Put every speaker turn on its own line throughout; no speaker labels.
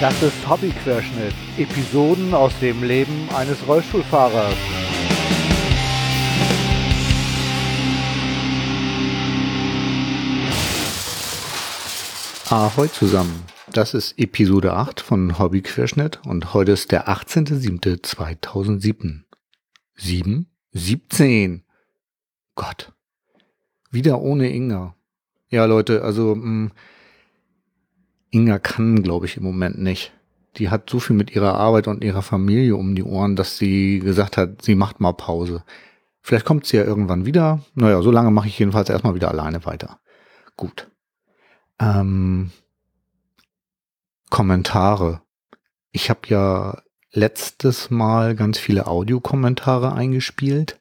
Das ist Hobbyquerschnitt. Episoden aus dem Leben eines Rollstuhlfahrers. Ahoi zusammen. Das ist Episode 8 von Hobbyquerschnitt und heute ist der 18.07.2007. 7? 17. Gott. Wieder ohne Inga. Ja, Leute, also mh, mm, Inga kann, glaube ich, im Moment nicht. Die hat so viel mit ihrer Arbeit und ihrer Familie um die Ohren, dass sie gesagt hat, sie macht mal Pause. Vielleicht kommt sie ja irgendwann wieder. Naja, so lange mache ich jedenfalls erstmal wieder alleine weiter. Gut. Ähm, Kommentare. Ich habe ja letztes Mal ganz viele Audiokommentare eingespielt.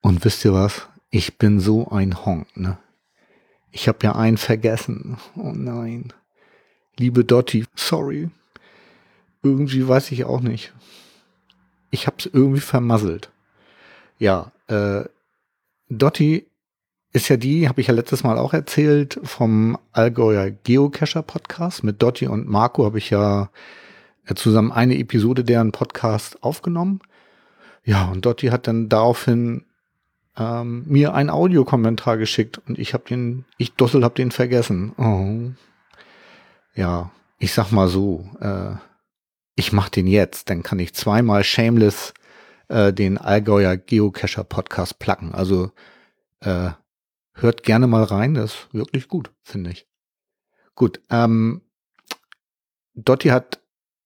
Und wisst ihr was? Ich bin so ein Honk, ne? Ich habe ja einen vergessen. Oh nein. Liebe Dotti, sorry. Irgendwie weiß ich auch nicht. Ich habe es irgendwie vermasselt. Ja, äh, Dotti ist ja die, habe ich ja letztes Mal auch erzählt, vom Allgäuer Geocacher Podcast. Mit Dotti und Marco habe ich ja äh, zusammen eine Episode deren Podcast aufgenommen. Ja, und Dotti hat dann daraufhin ähm, mir einen Audiokommentar geschickt und ich habe den, ich Dossel habe den vergessen. Oh. Ja, ich sag mal so, äh, ich mach den jetzt, dann kann ich zweimal shameless äh, den Allgäuer Geocacher Podcast placken. Also äh, hört gerne mal rein, das ist wirklich gut, finde ich. Gut, ähm, Dotti hat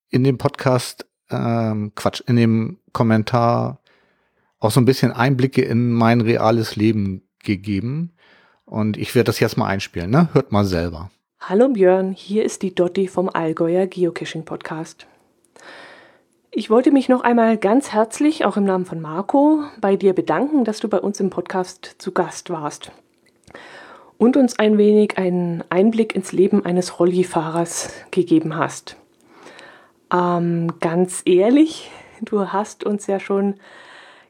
in dem Podcast, ähm, Quatsch, in dem Kommentar auch so ein bisschen Einblicke in mein reales Leben gegeben. Und ich werde das jetzt mal einspielen, ne? Hört mal selber.
Hallo Björn, hier ist die Dotti vom Allgäuer Geocaching Podcast. Ich wollte mich noch einmal ganz herzlich, auch im Namen von Marco, bei dir bedanken, dass du bei uns im Podcast zu Gast warst und uns ein wenig einen Einblick ins Leben eines Rollifahrers gegeben hast. Ähm, ganz ehrlich, du hast uns ja schon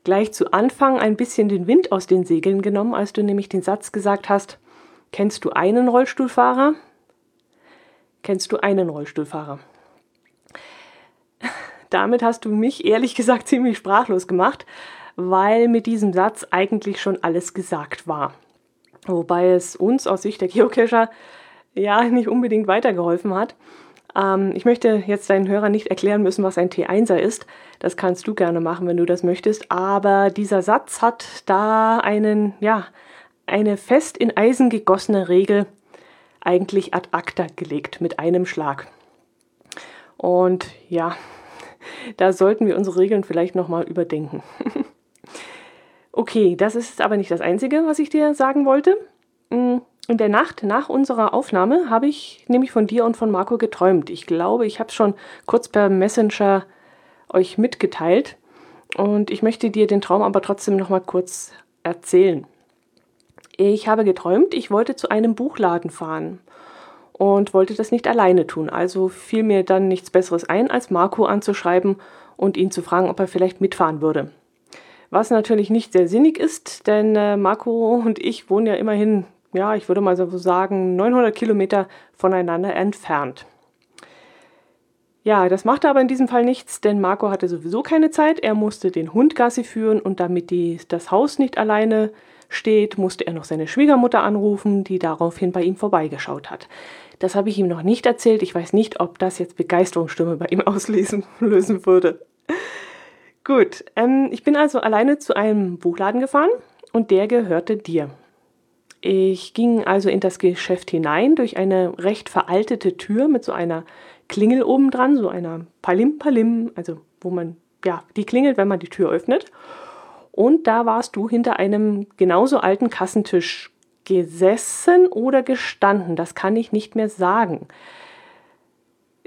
gleich zu Anfang ein bisschen den Wind aus den Segeln genommen, als du nämlich den Satz gesagt hast, kennst du einen Rollstuhlfahrer? Kennst du einen Rollstuhlfahrer? Damit hast du mich ehrlich gesagt ziemlich sprachlos gemacht, weil mit diesem Satz eigentlich schon alles gesagt war. Wobei es uns aus Sicht der Geocacher ja nicht unbedingt weitergeholfen hat. Ähm, ich möchte jetzt deinen Hörern nicht erklären müssen, was ein T1er ist. Das kannst du gerne machen, wenn du das möchtest. Aber dieser Satz hat da einen, ja, eine fest in Eisen gegossene Regel eigentlich ad acta gelegt mit einem Schlag. Und ja, da sollten wir unsere Regeln vielleicht nochmal überdenken. okay, das ist aber nicht das Einzige, was ich dir sagen wollte. In der Nacht nach unserer Aufnahme habe ich nämlich von dir und von Marco geträumt. Ich glaube, ich habe es schon kurz per Messenger euch mitgeteilt und ich möchte dir den Traum aber trotzdem noch mal kurz erzählen. Ich habe geträumt, ich wollte zu einem Buchladen fahren und wollte das nicht alleine tun. Also fiel mir dann nichts Besseres ein, als Marco anzuschreiben und ihn zu fragen, ob er vielleicht mitfahren würde. Was natürlich nicht sehr sinnig ist, denn äh, Marco und ich wohnen ja immerhin ja, ich würde mal so sagen, 900 Kilometer voneinander entfernt. Ja, das machte aber in diesem Fall nichts, denn Marco hatte sowieso keine Zeit. Er musste den Hund Gassi führen und damit die, das Haus nicht alleine steht, musste er noch seine Schwiegermutter anrufen, die daraufhin bei ihm vorbeigeschaut hat. Das habe ich ihm noch nicht erzählt. Ich weiß nicht, ob das jetzt Begeisterungsstimme bei ihm auslösen lösen würde. Gut, ähm, ich bin also alleine zu einem Buchladen gefahren und der gehörte dir. Ich ging also in das Geschäft hinein durch eine recht veraltete Tür mit so einer Klingel oben dran, so einer Palim Palim, also wo man, ja, die klingelt, wenn man die Tür öffnet. Und da warst du hinter einem genauso alten Kassentisch gesessen oder gestanden. Das kann ich nicht mehr sagen.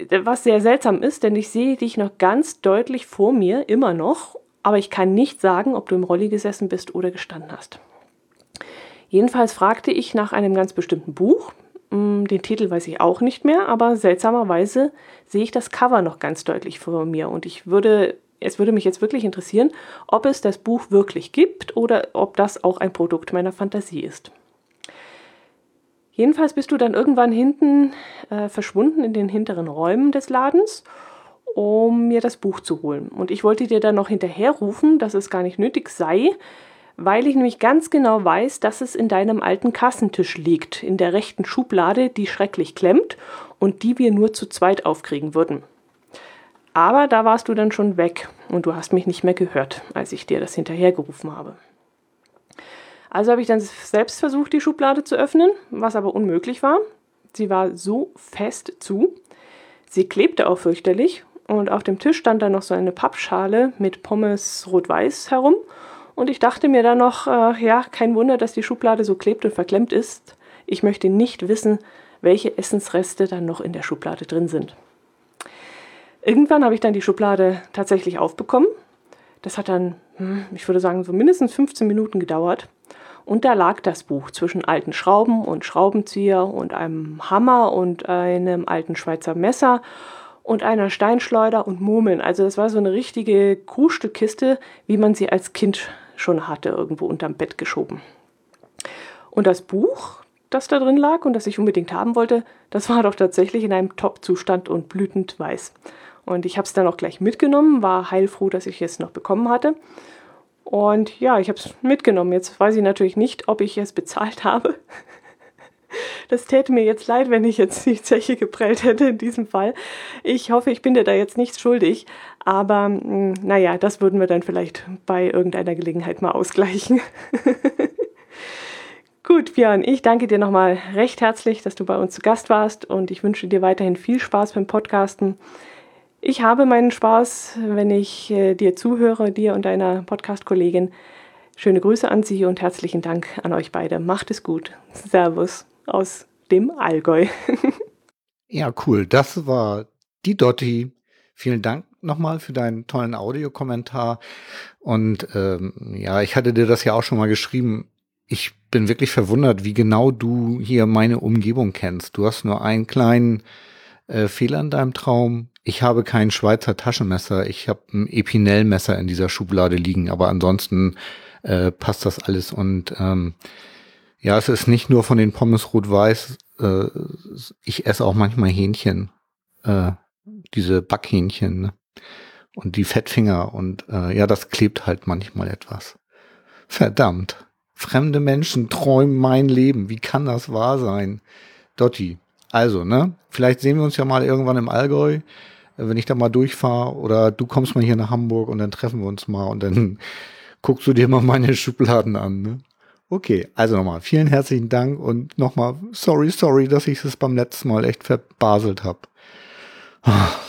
Was sehr seltsam ist, denn ich sehe dich noch ganz deutlich vor mir, immer noch, aber ich kann nicht sagen, ob du im Rolli gesessen bist oder gestanden hast. Jedenfalls fragte ich nach einem ganz bestimmten Buch. Mm, den Titel weiß ich auch nicht mehr, aber seltsamerweise sehe ich das Cover noch ganz deutlich vor mir und ich würde es würde mich jetzt wirklich interessieren, ob es das Buch wirklich gibt oder ob das auch ein Produkt meiner Fantasie ist. Jedenfalls bist du dann irgendwann hinten äh, verschwunden in den hinteren Räumen des Ladens, um mir das Buch zu holen. Und ich wollte dir dann noch hinterherrufen, dass es gar nicht nötig sei, weil ich nämlich ganz genau weiß, dass es in deinem alten Kassentisch liegt, in der rechten Schublade, die schrecklich klemmt und die wir nur zu zweit aufkriegen würden. Aber da warst du dann schon weg und du hast mich nicht mehr gehört, als ich dir das hinterhergerufen habe. Also habe ich dann selbst versucht, die Schublade zu öffnen, was aber unmöglich war. Sie war so fest zu. Sie klebte auch fürchterlich und auf dem Tisch stand dann noch so eine Pappschale mit Pommes rot-weiß herum und ich dachte mir dann noch, äh, ja, kein Wunder, dass die Schublade so klebt und verklemmt ist. Ich möchte nicht wissen, welche Essensreste dann noch in der Schublade drin sind. Irgendwann habe ich dann die Schublade tatsächlich aufbekommen. Das hat dann, hm, ich würde sagen, so mindestens 15 Minuten gedauert. Und da lag das Buch zwischen alten Schrauben und Schraubenzieher und einem Hammer und einem alten Schweizer Messer und einer Steinschleuder und Murmeln. Also das war so eine richtige Kuhstückkiste, wie man sie als Kind schon hatte, irgendwo unterm Bett geschoben. Und das Buch, das da drin lag und das ich unbedingt haben wollte, das war doch tatsächlich in einem Top-Zustand und blütend weiß. Und ich habe es dann auch gleich mitgenommen, war heilfroh, dass ich es noch bekommen hatte. Und ja, ich habe es mitgenommen. Jetzt weiß ich natürlich nicht, ob ich es bezahlt habe. Das täte mir jetzt leid, wenn ich jetzt die Zeche geprellt hätte in diesem Fall. Ich hoffe, ich bin dir da jetzt nichts schuldig. Aber hm, naja, das würden wir dann vielleicht bei irgendeiner Gelegenheit mal ausgleichen. Gut, Björn, ich danke dir nochmal recht herzlich, dass du bei uns zu Gast warst und ich wünsche dir weiterhin viel Spaß beim Podcasten. Ich habe meinen Spaß, wenn ich äh, dir zuhöre, dir und deiner Podcast-Kollegin. Schöne Grüße an Sie und herzlichen Dank an euch beide. Macht es gut. Servus aus dem Allgäu.
ja, cool. Das war die Dotti. Vielen Dank nochmal für deinen tollen Audiokommentar. Und ähm, ja, ich hatte dir das ja auch schon mal geschrieben. Ich bin wirklich verwundert, wie genau du hier meine Umgebung kennst. Du hast nur einen kleinen äh, Fehler in deinem Traum. Ich habe kein Schweizer Taschenmesser. Ich habe ein Epinellmesser in dieser Schublade liegen, aber ansonsten äh, passt das alles. Und ähm, ja, es ist nicht nur von den Pommes rot-weiß. Äh, ich esse auch manchmal Hähnchen. Äh, diese Backhähnchen. Ne? Und die Fettfinger. Und äh, ja, das klebt halt manchmal etwas. Verdammt. Fremde Menschen träumen mein Leben. Wie kann das wahr sein? Dotti. Also, ne? Vielleicht sehen wir uns ja mal irgendwann im Allgäu, äh, wenn ich da mal durchfahre. Oder du kommst mal hier nach Hamburg und dann treffen wir uns mal und dann guckst du dir mal meine Schubladen an, ne? Okay, also nochmal vielen herzlichen Dank und nochmal sorry, sorry, dass ich es beim letzten Mal echt verbaselt habe.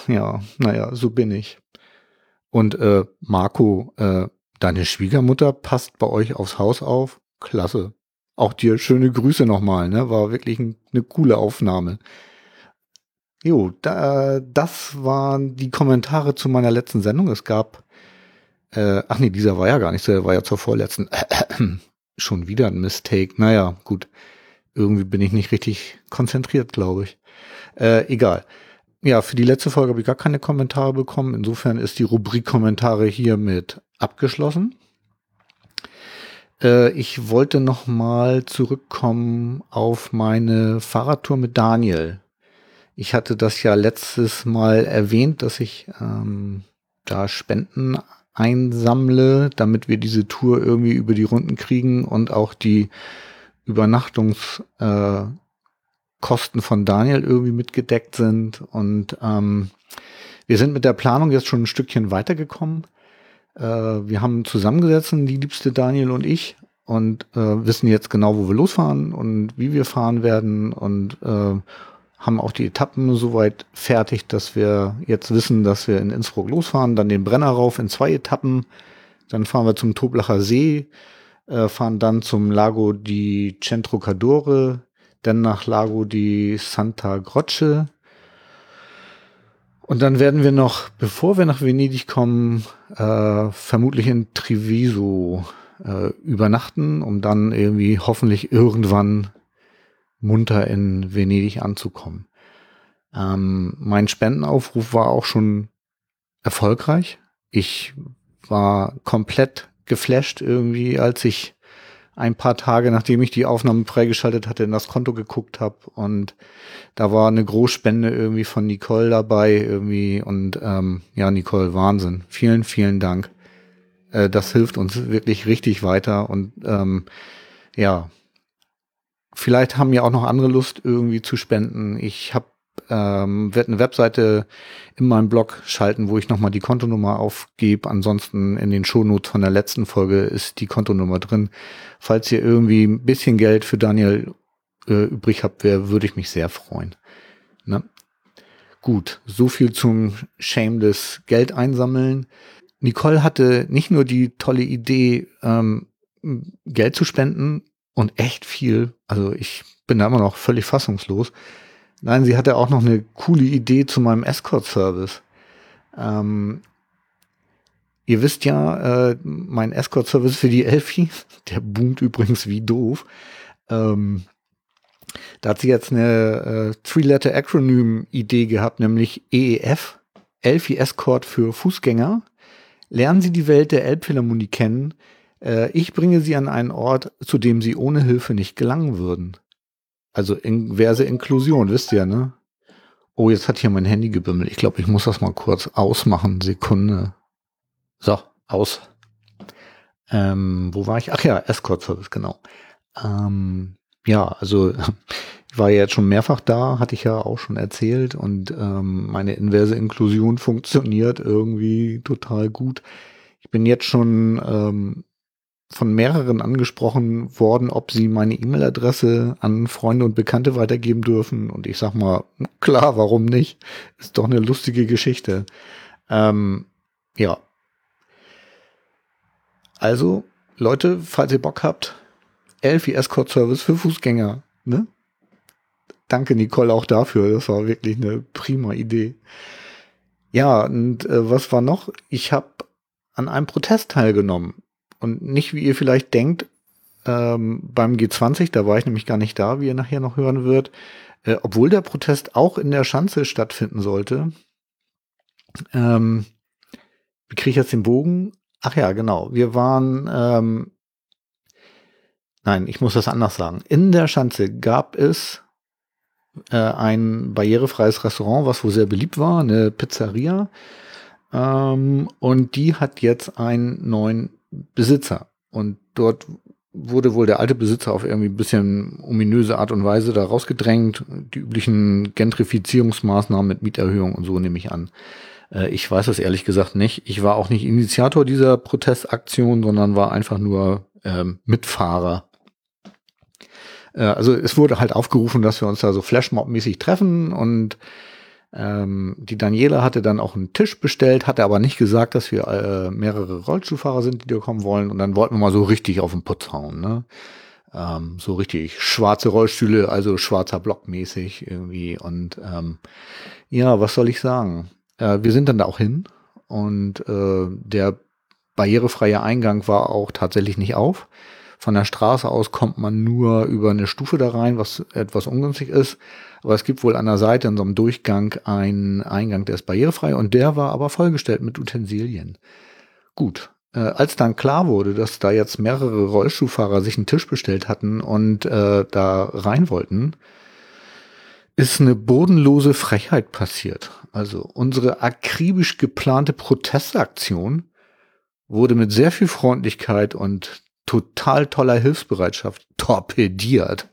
Ja, naja, so bin ich. Und äh, Marco, äh, deine Schwiegermutter passt bei euch aufs Haus auf. Klasse. Auch dir schöne Grüße nochmal, ne? War wirklich ein, eine coole Aufnahme. Jo, da, das waren die Kommentare zu meiner letzten Sendung. Es gab, äh, ach nee, dieser war ja gar nicht so, der war ja zur vorletzten. Schon wieder ein Mistake. Naja, gut. Irgendwie bin ich nicht richtig konzentriert, glaube ich. Äh, egal. Ja, für die letzte Folge habe ich gar keine Kommentare bekommen. Insofern ist die Rubrik Kommentare hiermit abgeschlossen. Äh, ich wollte noch mal zurückkommen auf meine Fahrradtour mit Daniel. Ich hatte das ja letztes Mal erwähnt, dass ich ähm, da Spenden einsammle, damit wir diese Tour irgendwie über die Runden kriegen und auch die Übernachtungskosten äh, von Daniel irgendwie mitgedeckt sind. Und ähm, wir sind mit der Planung jetzt schon ein Stückchen weitergekommen. Äh, wir haben zusammengesetzt, die liebste Daniel und ich, und äh, wissen jetzt genau, wo wir losfahren und wie wir fahren werden und äh, haben auch die Etappen soweit fertig, dass wir jetzt wissen, dass wir in Innsbruck losfahren, dann den Brenner rauf in zwei Etappen, dann fahren wir zum Toblacher See, äh, fahren dann zum Lago di Centro Cadore, dann nach Lago di Santa Croce. Und dann werden wir noch, bevor wir nach Venedig kommen, äh, vermutlich in Treviso äh, übernachten, um dann irgendwie hoffentlich irgendwann munter in Venedig anzukommen. Ähm, mein Spendenaufruf war auch schon erfolgreich. Ich war komplett geflasht irgendwie, als ich ein paar Tage, nachdem ich die Aufnahme freigeschaltet hatte, in das Konto geguckt habe und da war eine Großspende irgendwie von Nicole dabei irgendwie und ähm, ja, Nicole, Wahnsinn. Vielen, vielen Dank. Äh, das hilft uns wirklich richtig weiter und ähm, ja, vielleicht haben ja auch noch andere Lust irgendwie zu spenden. Ich habe ähm, werde eine Webseite in meinem Blog schalten, wo ich nochmal die Kontonummer aufgebe. Ansonsten in den Shownotes von der letzten Folge ist die Kontonummer drin. Falls ihr irgendwie ein bisschen Geld für Daniel äh, übrig habt, würde ich mich sehr freuen. Ne? Gut, so viel zum Shameless Geld einsammeln. Nicole hatte nicht nur die tolle Idee, ähm, Geld zu spenden und echt viel. Also ich bin da immer noch völlig fassungslos. Nein, sie hatte auch noch eine coole Idee zu meinem Escort-Service. Ähm, ihr wisst ja, äh, mein Escort-Service für die Elfie, der boomt übrigens wie doof. Ähm, da hat sie jetzt eine äh, Three-Letter-Acronym-Idee gehabt, nämlich EEF, Elfie Escort für Fußgänger. Lernen Sie die Welt der Elbphilharmonie kennen. Äh, ich bringe Sie an einen Ort, zu dem Sie ohne Hilfe nicht gelangen würden. Also inverse Inklusion, wisst ihr, ne? Oh, jetzt hat hier mein Handy gebimmelt. Ich glaube, ich muss das mal kurz ausmachen. Sekunde. So, aus. Ähm, wo war ich? Ach ja, Escort Service, genau. Ähm, ja, also ich war ja jetzt schon mehrfach da, hatte ich ja auch schon erzählt. Und ähm, meine inverse Inklusion funktioniert irgendwie total gut. Ich bin jetzt schon ähm, von mehreren angesprochen worden, ob sie meine E-Mail-Adresse an Freunde und Bekannte weitergeben dürfen. Und ich sag mal, klar, warum nicht? Ist doch eine lustige Geschichte. Ähm, ja. Also, Leute, falls ihr Bock habt, Elfie Escort Service für Fußgänger, ne? Danke, Nicole, auch dafür. Das war wirklich eine prima Idee. Ja, und äh, was war noch? Ich habe an einem Protest teilgenommen und nicht, wie ihr vielleicht denkt, ähm, beim G20, da war ich nämlich gar nicht da, wie ihr nachher noch hören wird, äh, obwohl der Protest auch in der Schanze stattfinden sollte. Ähm, wie kriege ich jetzt den Bogen? Ach ja, genau. Wir waren, ähm, nein, ich muss das anders sagen. In der Schanze gab es äh, ein barrierefreies Restaurant, was wohl sehr beliebt war, eine Pizzeria. Ähm, und die hat jetzt einen neuen Besitzer. Und dort wurde wohl der alte Besitzer auf irgendwie ein bisschen ominöse Art und Weise da rausgedrängt. Die üblichen Gentrifizierungsmaßnahmen mit Mieterhöhung und so nehme ich an. Äh, ich weiß es ehrlich gesagt nicht. Ich war auch nicht Initiator dieser Protestaktion, sondern war einfach nur ähm, Mitfahrer. Äh, also es wurde halt aufgerufen, dass wir uns da so Flashmob-mäßig treffen und ähm, die Daniela hatte dann auch einen Tisch bestellt, hatte aber nicht gesagt, dass wir äh, mehrere Rollstuhlfahrer sind, die da kommen wollen. Und dann wollten wir mal so richtig auf den Putz hauen. Ne? Ähm, so richtig schwarze Rollstühle, also schwarzer Block mäßig irgendwie. Und ähm, ja, was soll ich sagen? Äh, wir sind dann da auch hin und äh, der barrierefreie Eingang war auch tatsächlich nicht auf. Von der Straße aus kommt man nur über eine Stufe da rein, was etwas ungünstig ist. Aber es gibt wohl an der Seite in so einem Durchgang einen Eingang, der ist barrierefrei und der war aber vollgestellt mit Utensilien. Gut. Äh, als dann klar wurde, dass da jetzt mehrere Rollstuhlfahrer sich einen Tisch bestellt hatten und äh, da rein wollten, ist eine bodenlose Frechheit passiert. Also unsere akribisch geplante Protestaktion wurde mit sehr viel Freundlichkeit und total toller Hilfsbereitschaft torpediert.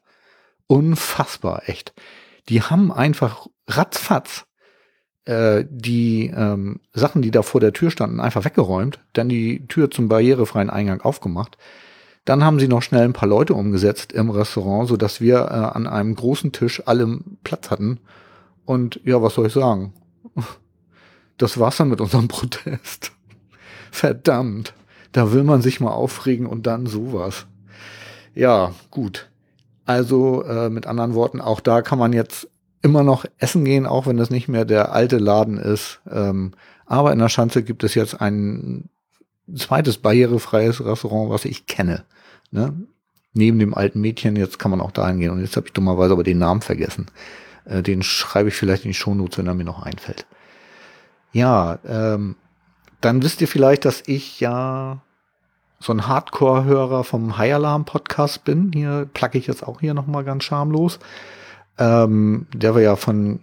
Unfassbar, echt die haben einfach ratzfatz äh, die ähm, Sachen, die da vor der Tür standen, einfach weggeräumt, dann die Tür zum barrierefreien Eingang aufgemacht. Dann haben sie noch schnell ein paar Leute umgesetzt im Restaurant, so dass wir äh, an einem großen Tisch alle Platz hatten. Und ja, was soll ich sagen? Das war's dann mit unserem Protest. Verdammt. Da will man sich mal aufregen und dann sowas. Ja, gut. Also äh, mit anderen Worten, auch da kann man jetzt immer noch essen gehen, auch wenn das nicht mehr der alte Laden ist. Ähm, aber in der Schanze gibt es jetzt ein zweites barrierefreies Restaurant, was ich kenne. Ne? Neben dem alten Mädchen, jetzt kann man auch dahin gehen. Und jetzt habe ich dummerweise aber den Namen vergessen. Äh, den schreibe ich vielleicht in die Shownotes, wenn er mir noch einfällt. Ja, ähm, dann wisst ihr vielleicht, dass ich ja so ein Hardcore-Hörer vom High Alarm Podcast bin, hier placke ich jetzt auch hier nochmal ganz schamlos, ähm, der war ja von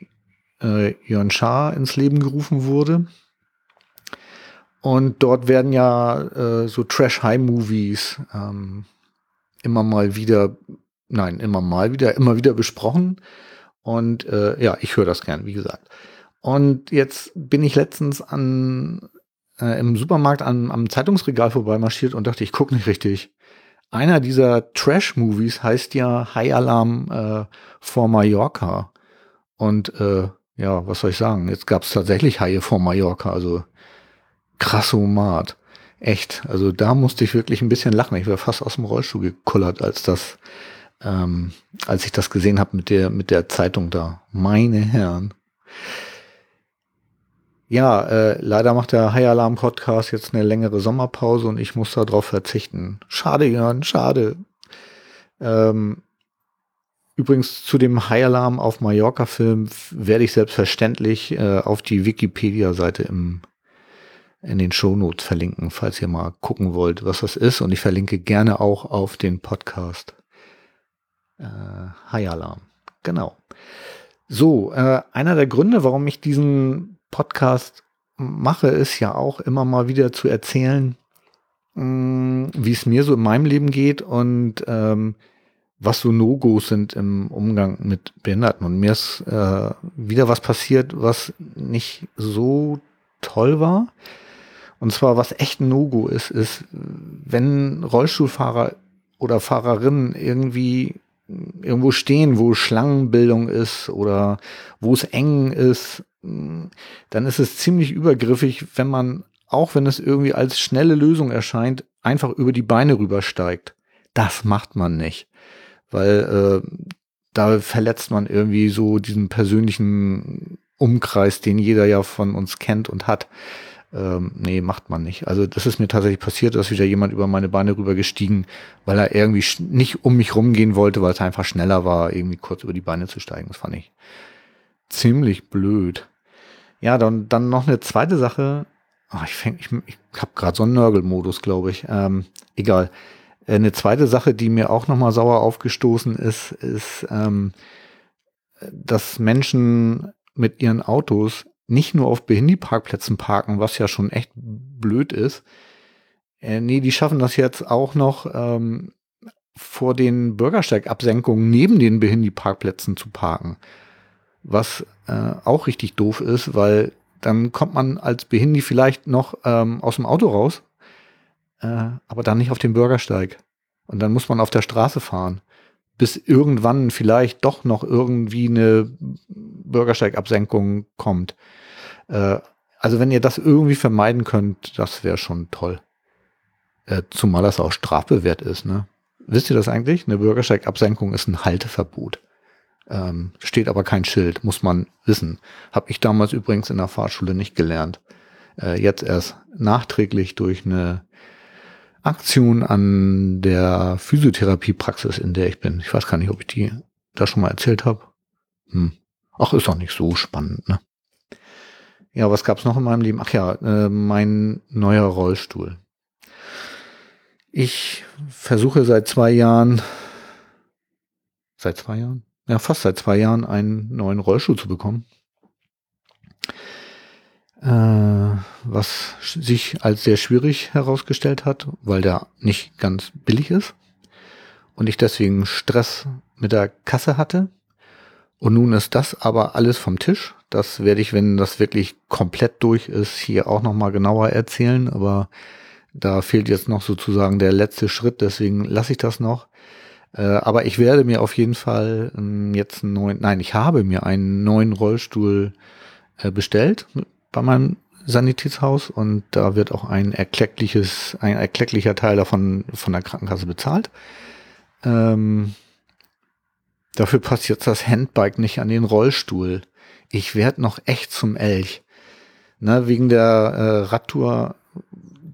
äh, Jörn Schaar ins Leben gerufen wurde. Und dort werden ja äh, so Trash-High-Movies ähm, immer mal wieder, nein, immer mal wieder, immer wieder besprochen. Und äh, ja, ich höre das gern, wie gesagt. Und jetzt bin ich letztens an äh, im Supermarkt an, am Zeitungsregal vorbeimarschiert und dachte, ich gucke nicht richtig. Einer dieser Trash-Movies heißt ja High Alarm äh, for Mallorca. Und äh, ja, was soll ich sagen? Jetzt gab es tatsächlich Haie vor Mallorca, also krassomat. Echt. Also da musste ich wirklich ein bisschen lachen. Ich wäre fast aus dem Rollstuhl gekullert, als das, ähm, als ich das gesehen habe mit der, mit der Zeitung da. Meine Herren. Ja, äh, leider macht der High Alarm Podcast jetzt eine längere Sommerpause und ich muss darauf verzichten. Schade, Jörn, schade. Ähm, übrigens zu dem High Alarm auf Mallorca Film werde ich selbstverständlich äh, auf die Wikipedia-Seite im in den Shownotes verlinken, falls ihr mal gucken wollt, was das ist. Und ich verlinke gerne auch auf den Podcast äh, High Alarm. Genau. So, äh, einer der Gründe, warum ich diesen Podcast mache, ist ja auch immer mal wieder zu erzählen, mm, wie es mir so in meinem Leben geht und ähm, was so No-Gos sind im Umgang mit Behinderten. Und mir ist äh, wieder was passiert, was nicht so toll war. Und zwar, was echt ein No-Go ist, ist, wenn Rollstuhlfahrer oder Fahrerinnen irgendwie irgendwo stehen, wo Schlangenbildung ist oder wo es eng ist dann ist es ziemlich übergriffig, wenn man, auch wenn es irgendwie als schnelle Lösung erscheint, einfach über die Beine rübersteigt. Das macht man nicht, weil äh, da verletzt man irgendwie so diesen persönlichen Umkreis, den jeder ja von uns kennt und hat. Ähm, nee, macht man nicht. Also das ist mir tatsächlich passiert, dass wieder jemand über meine Beine rübergestiegen, weil er irgendwie nicht um mich rumgehen wollte, weil es einfach schneller war, irgendwie kurz über die Beine zu steigen. Das fand ich ziemlich blöd. Ja, dann, dann noch eine zweite Sache. Oh, ich fäng, ich, ich habe gerade so einen Nörgelmodus, glaube ich. Ähm, egal. Äh, eine zweite Sache, die mir auch nochmal sauer aufgestoßen ist, ist, ähm, dass Menschen mit ihren Autos nicht nur auf Behindertenparkplätzen parken, was ja schon echt blöd ist. Äh, nee, die schaffen das jetzt auch noch ähm, vor den Bürgersteigabsenkungen neben den Behindertenparkplätzen zu parken was äh, auch richtig doof ist, weil dann kommt man als Behindi vielleicht noch ähm, aus dem Auto raus, äh, aber dann nicht auf dem Bürgersteig. Und dann muss man auf der Straße fahren, bis irgendwann vielleicht doch noch irgendwie eine Bürgersteigabsenkung kommt. Äh, also wenn ihr das irgendwie vermeiden könnt, das wäre schon toll. Äh, zumal das auch strafbewehrt ist. Ne? Wisst ihr das eigentlich? Eine Bürgersteigabsenkung ist ein Halteverbot. Ähm, steht aber kein Schild, muss man wissen. Habe ich damals übrigens in der Fahrschule nicht gelernt. Äh, jetzt erst nachträglich durch eine Aktion an der Physiotherapiepraxis, in der ich bin. Ich weiß gar nicht, ob ich die da schon mal erzählt habe. Hm. Ach, ist doch nicht so spannend, ne? Ja, was gab's noch in meinem Leben? Ach ja, äh, mein neuer Rollstuhl. Ich versuche seit zwei Jahren, seit zwei Jahren? ja, fast seit zwei Jahren einen neuen Rollstuhl zu bekommen. Äh, was sich als sehr schwierig herausgestellt hat, weil der nicht ganz billig ist und ich deswegen Stress mit der Kasse hatte. Und nun ist das aber alles vom Tisch. Das werde ich, wenn das wirklich komplett durch ist, hier auch nochmal genauer erzählen. Aber da fehlt jetzt noch sozusagen der letzte Schritt, deswegen lasse ich das noch. Äh, aber ich werde mir auf jeden Fall ähm, jetzt einen neuen, nein, ich habe mir einen neuen Rollstuhl äh, bestellt bei meinem Sanitätshaus und da wird auch ein erkleckliches, ein erklecklicher Teil davon von der Krankenkasse bezahlt. Ähm, dafür passt jetzt das Handbike nicht an den Rollstuhl. Ich werde noch echt zum Elch. Ne, wegen der äh, Radtour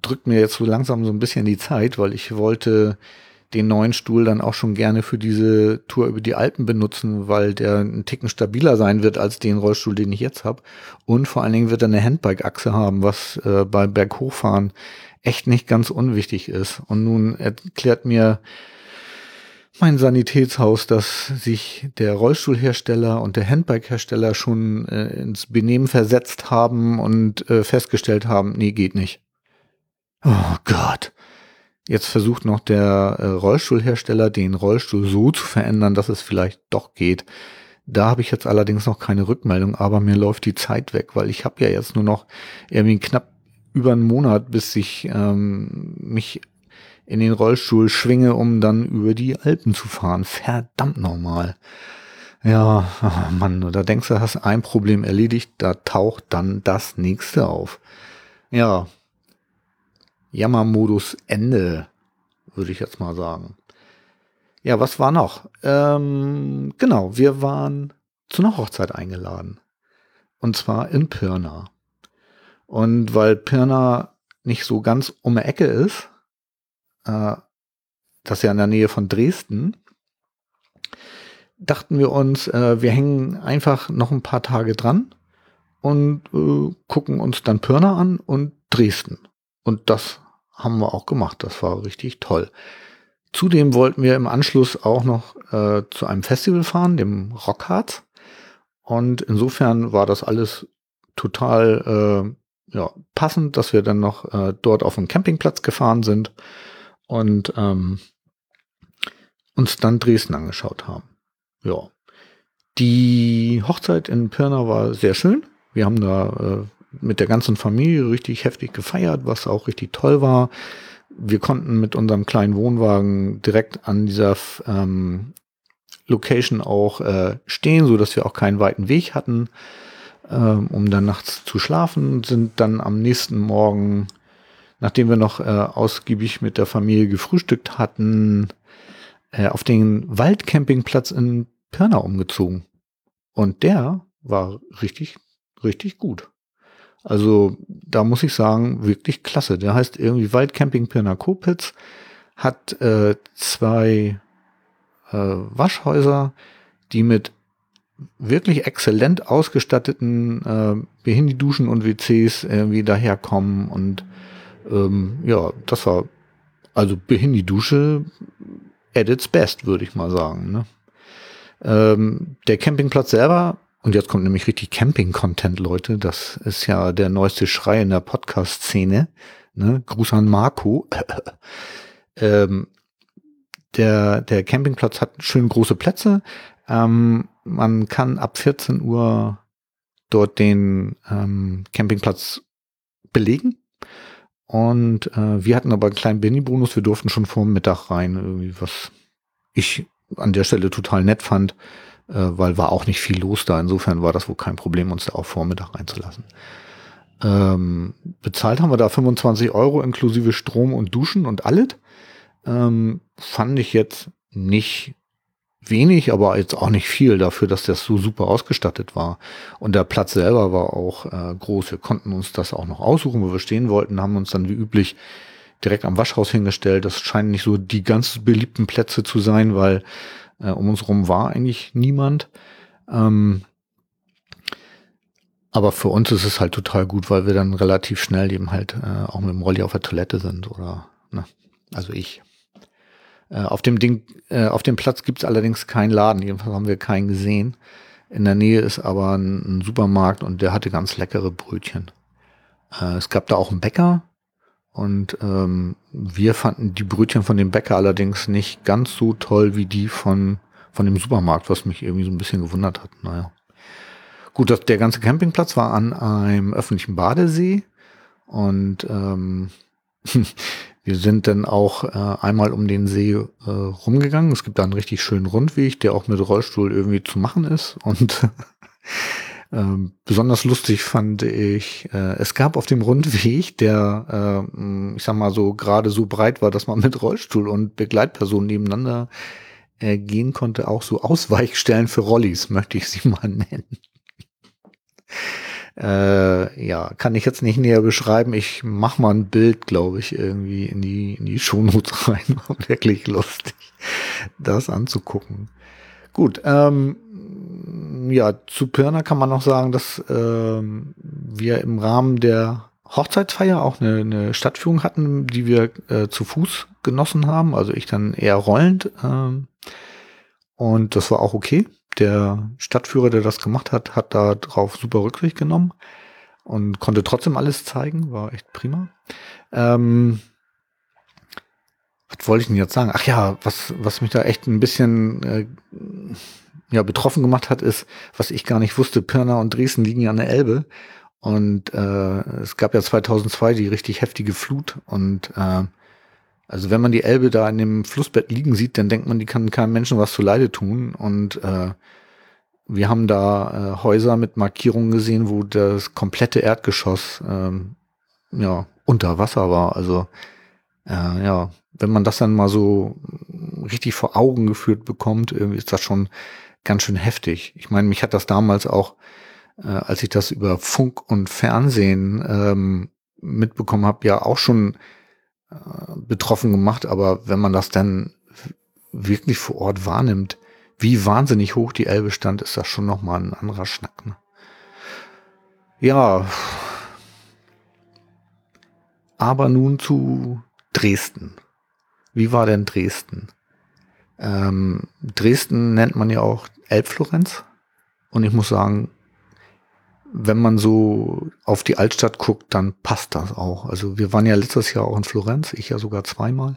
drückt mir jetzt so langsam so ein bisschen die Zeit, weil ich wollte den neuen Stuhl dann auch schon gerne für diese Tour über die Alpen benutzen, weil der einen Ticken stabiler sein wird als den Rollstuhl, den ich jetzt habe. Und vor allen Dingen wird er eine Handbike-Achse haben, was äh, bei Berghochfahren echt nicht ganz unwichtig ist. Und nun erklärt mir mein Sanitätshaus, dass sich der Rollstuhlhersteller und der Handbike-Hersteller schon äh, ins Benehmen versetzt haben und äh, festgestellt haben, nee, geht nicht. Oh Gott. Jetzt versucht noch der äh, Rollstuhlhersteller, den Rollstuhl so zu verändern, dass es vielleicht doch geht. Da habe ich jetzt allerdings noch keine Rückmeldung, aber mir läuft die Zeit weg, weil ich habe ja jetzt nur noch irgendwie knapp über einen Monat, bis ich ähm, mich in den Rollstuhl schwinge, um dann über die Alpen zu fahren. Verdammt nochmal. Ja, oh Mann, da denkst du, hast ein Problem erledigt, da taucht dann das nächste auf. Ja, Jammermodus Ende, würde ich jetzt mal sagen. Ja, was war noch? Ähm, genau, wir waren zu einer Hochzeit eingeladen. Und zwar in Pirna. Und weil Pirna nicht so ganz um die Ecke ist, äh, das ist ja in der Nähe von Dresden, dachten wir uns, äh, wir hängen einfach noch ein paar Tage dran und äh, gucken uns dann Pirna an und Dresden. Und das haben wir auch gemacht. Das war richtig toll. Zudem wollten wir im Anschluss auch noch äh, zu einem Festival fahren, dem Rockharz. Und insofern war das alles total äh, ja, passend, dass wir dann noch äh, dort auf dem Campingplatz gefahren sind und ähm, uns dann Dresden angeschaut haben. Ja. Die Hochzeit in Pirna war sehr schön. Wir haben da äh, mit der ganzen Familie richtig heftig gefeiert, was auch richtig toll war. Wir konnten mit unserem kleinen Wohnwagen direkt an dieser ähm, Location auch äh, stehen, so dass wir auch keinen weiten Weg hatten, ähm, um dann nachts zu schlafen. Sind dann am nächsten Morgen, nachdem wir noch äh, ausgiebig mit der Familie gefrühstückt hatten, äh, auf den Waldcampingplatz in Pirna umgezogen. Und der war richtig, richtig gut. Also da muss ich sagen, wirklich klasse. Der heißt irgendwie Waldcamping Pirnakopitz, hat äh, zwei äh, Waschhäuser, die mit wirklich exzellent ausgestatteten äh, Behindy-Duschen und WCs irgendwie daherkommen und ähm, ja, das war also Behindy-Dusche at its best, würde ich mal sagen. Ne? Ähm, der Campingplatz selber und jetzt kommt nämlich richtig Camping-Content, Leute. Das ist ja der neueste Schrei in der Podcast-Szene. Ne? Gruß an Marco. ähm, der, der Campingplatz hat schön große Plätze. Ähm, man kann ab 14 Uhr dort den ähm, Campingplatz belegen. Und äh, wir hatten aber einen kleinen Benny-Bonus. Wir durften schon vor Mittag rein, irgendwie was ich an der Stelle total nett fand äh, weil war auch nicht viel los da. Insofern war das wohl kein Problem, uns da auch Vormittag reinzulassen. Ähm, bezahlt haben wir da 25 Euro inklusive Strom und Duschen und alles. Ähm, fand ich jetzt nicht wenig, aber jetzt auch nicht viel dafür, dass das so super ausgestattet war. Und der Platz selber war auch äh, groß. Wir konnten uns das auch noch aussuchen, wo wir stehen wollten, haben uns dann wie üblich direkt am Waschhaus hingestellt. Das scheinen nicht so die ganz beliebten Plätze zu sein, weil äh, um uns rum war eigentlich niemand. Ähm, aber für uns ist es halt total gut, weil wir dann relativ schnell eben halt äh, auch mit dem Rolli auf der Toilette sind oder, ne, also ich. Äh, auf dem Ding, äh, auf dem Platz gibt's allerdings keinen Laden, jedenfalls haben wir keinen gesehen. In der Nähe ist aber ein, ein Supermarkt und der hatte ganz leckere Brötchen. Äh, es gab da auch einen Bäcker, und ähm, wir fanden die Brötchen von dem Bäcker allerdings nicht ganz so toll wie die von, von dem Supermarkt, was mich irgendwie so ein bisschen gewundert hat. Naja. Gut, das, der ganze Campingplatz war an einem öffentlichen Badesee und ähm, wir sind dann auch äh, einmal um den See äh, rumgegangen. Es gibt da einen richtig schönen Rundweg, der auch mit Rollstuhl irgendwie zu machen ist und Ähm, besonders lustig fand ich, äh, es gab auf dem Rundweg, der, äh, ich sag mal so, gerade so breit war, dass man mit Rollstuhl und Begleitpersonen nebeneinander äh, gehen konnte, auch so Ausweichstellen für Rollis, möchte ich sie mal nennen. Äh, ja, kann ich jetzt nicht näher beschreiben. Ich mach mal ein Bild, glaube ich, irgendwie in die, in die Shownotes rein. War wirklich lustig, das anzugucken. Gut, ähm, ja, zu Pirna kann man noch sagen, dass ähm, wir im Rahmen der Hochzeitsfeier auch eine, eine Stadtführung hatten, die wir äh, zu Fuß genossen haben. Also ich dann eher rollend. Ähm, und das war auch okay. Der Stadtführer, der das gemacht hat, hat da drauf super Rücksicht genommen und konnte trotzdem alles zeigen. War echt prima. Ähm, was wollte ich denn jetzt sagen? Ach ja, was, was mich da echt ein bisschen äh, ja, betroffen gemacht hat, ist, was ich gar nicht wusste, Pirna und Dresden liegen ja an der Elbe. Und äh, es gab ja 2002 die richtig heftige Flut. Und äh, also wenn man die Elbe da in dem Flussbett liegen sieht, dann denkt man, die kann keinem Menschen was zu Leide tun. Und äh, wir haben da äh, Häuser mit Markierungen gesehen, wo das komplette Erdgeschoss ähm, ja unter Wasser war. Also äh, ja, wenn man das dann mal so richtig vor Augen geführt bekommt, irgendwie ist das schon ganz schön heftig. Ich meine, mich hat das damals auch äh, als ich das über Funk und Fernsehen ähm, mitbekommen habe, ja auch schon betroffen gemacht. Aber wenn man das dann wirklich vor Ort wahrnimmt, wie wahnsinnig hoch die Elbe stand, ist das schon nochmal ein anderer Schnack. Ne? Ja, aber nun zu Dresden. Wie war denn Dresden? Ähm, Dresden nennt man ja auch Elbflorenz. Und ich muss sagen, wenn man so auf die Altstadt guckt, dann passt das auch. Also wir waren ja letztes Jahr auch in Florenz, ich ja sogar zweimal.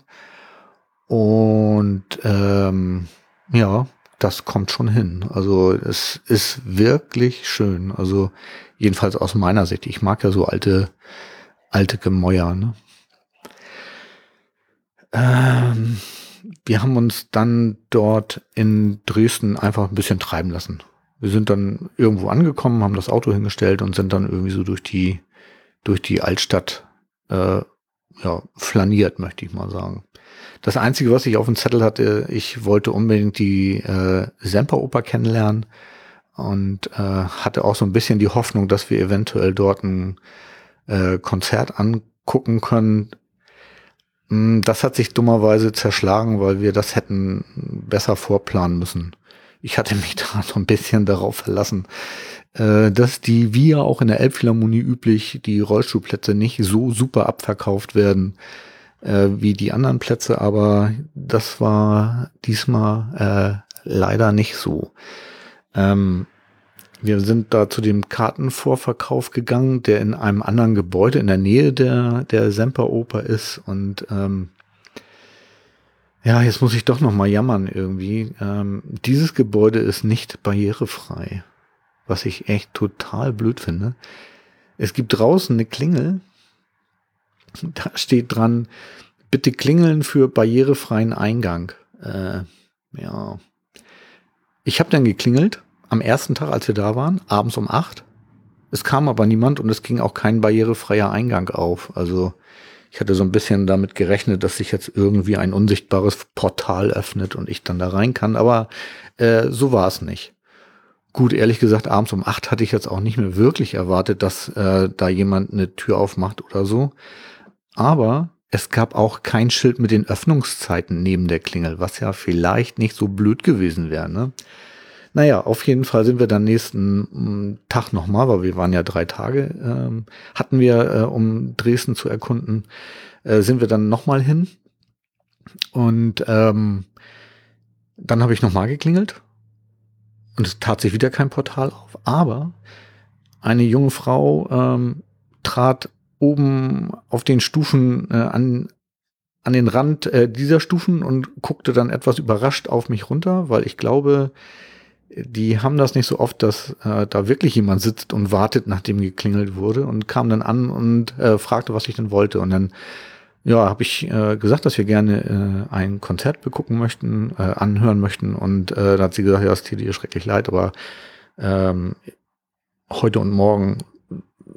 Und ähm, ja, das kommt schon hin. Also es ist wirklich schön. Also jedenfalls aus meiner Sicht. Ich mag ja so alte, alte Gemäuer. Ne? Ähm, wir haben uns dann dort in Dresden einfach ein bisschen treiben lassen. Wir sind dann irgendwo angekommen, haben das Auto hingestellt und sind dann irgendwie so durch die, durch die Altstadt äh, ja, flaniert, möchte ich mal sagen. Das Einzige, was ich auf dem Zettel hatte, ich wollte unbedingt die äh, Semperoper kennenlernen und äh, hatte auch so ein bisschen die Hoffnung, dass wir eventuell dort ein äh, Konzert angucken können. Hm, das hat sich dummerweise zerschlagen, weil wir das hätten besser vorplanen müssen ich hatte mich da so ein bisschen darauf verlassen, äh, dass die, wie ja auch in der Elbphilharmonie üblich, die Rollstuhlplätze nicht so super abverkauft werden äh, wie die anderen Plätze, aber das war diesmal äh, leider nicht so. Ähm, wir sind da zu dem Kartenvorverkauf gegangen, der in einem anderen Gebäude in der Nähe der, der Semperoper ist und ähm, ja, jetzt muss ich doch noch mal jammern irgendwie. Ähm, dieses Gebäude ist nicht barrierefrei, was ich echt total blöd finde. Es gibt draußen eine Klingel, da steht dran, bitte klingeln für barrierefreien Eingang. Äh, ja. Ich habe dann geklingelt am ersten Tag, als wir da waren, abends um acht. Es kam aber niemand und es ging auch kein barrierefreier Eingang auf. Also ich hatte so ein bisschen damit gerechnet, dass sich jetzt irgendwie ein unsichtbares Portal öffnet und ich dann da rein kann, aber äh, so war es nicht. Gut, ehrlich gesagt, abends um acht hatte ich jetzt auch nicht mehr wirklich erwartet, dass äh, da jemand eine Tür aufmacht oder so. Aber es gab auch kein Schild mit den Öffnungszeiten neben der Klingel, was ja vielleicht nicht so blöd gewesen wäre. Ne? Naja, auf jeden Fall sind wir dann nächsten mm, Tag nochmal, weil wir waren ja drei Tage, ähm, hatten wir, äh, um Dresden zu erkunden, äh, sind wir dann nochmal hin. Und ähm, dann habe ich nochmal geklingelt und es tat sich wieder kein Portal auf. Aber eine junge Frau ähm, trat oben auf den Stufen äh, an, an den Rand äh, dieser Stufen und guckte dann etwas überrascht auf mich runter, weil ich glaube, die haben das nicht so oft, dass äh, da wirklich jemand sitzt und wartet, nachdem geklingelt wurde und kam dann an und äh, fragte, was ich denn wollte. Und dann ja, habe ich äh, gesagt, dass wir gerne äh, ein Konzert begucken möchten, äh, anhören möchten. Und äh, da hat sie gesagt, ja, es tut ihr schrecklich leid, aber ähm, heute und morgen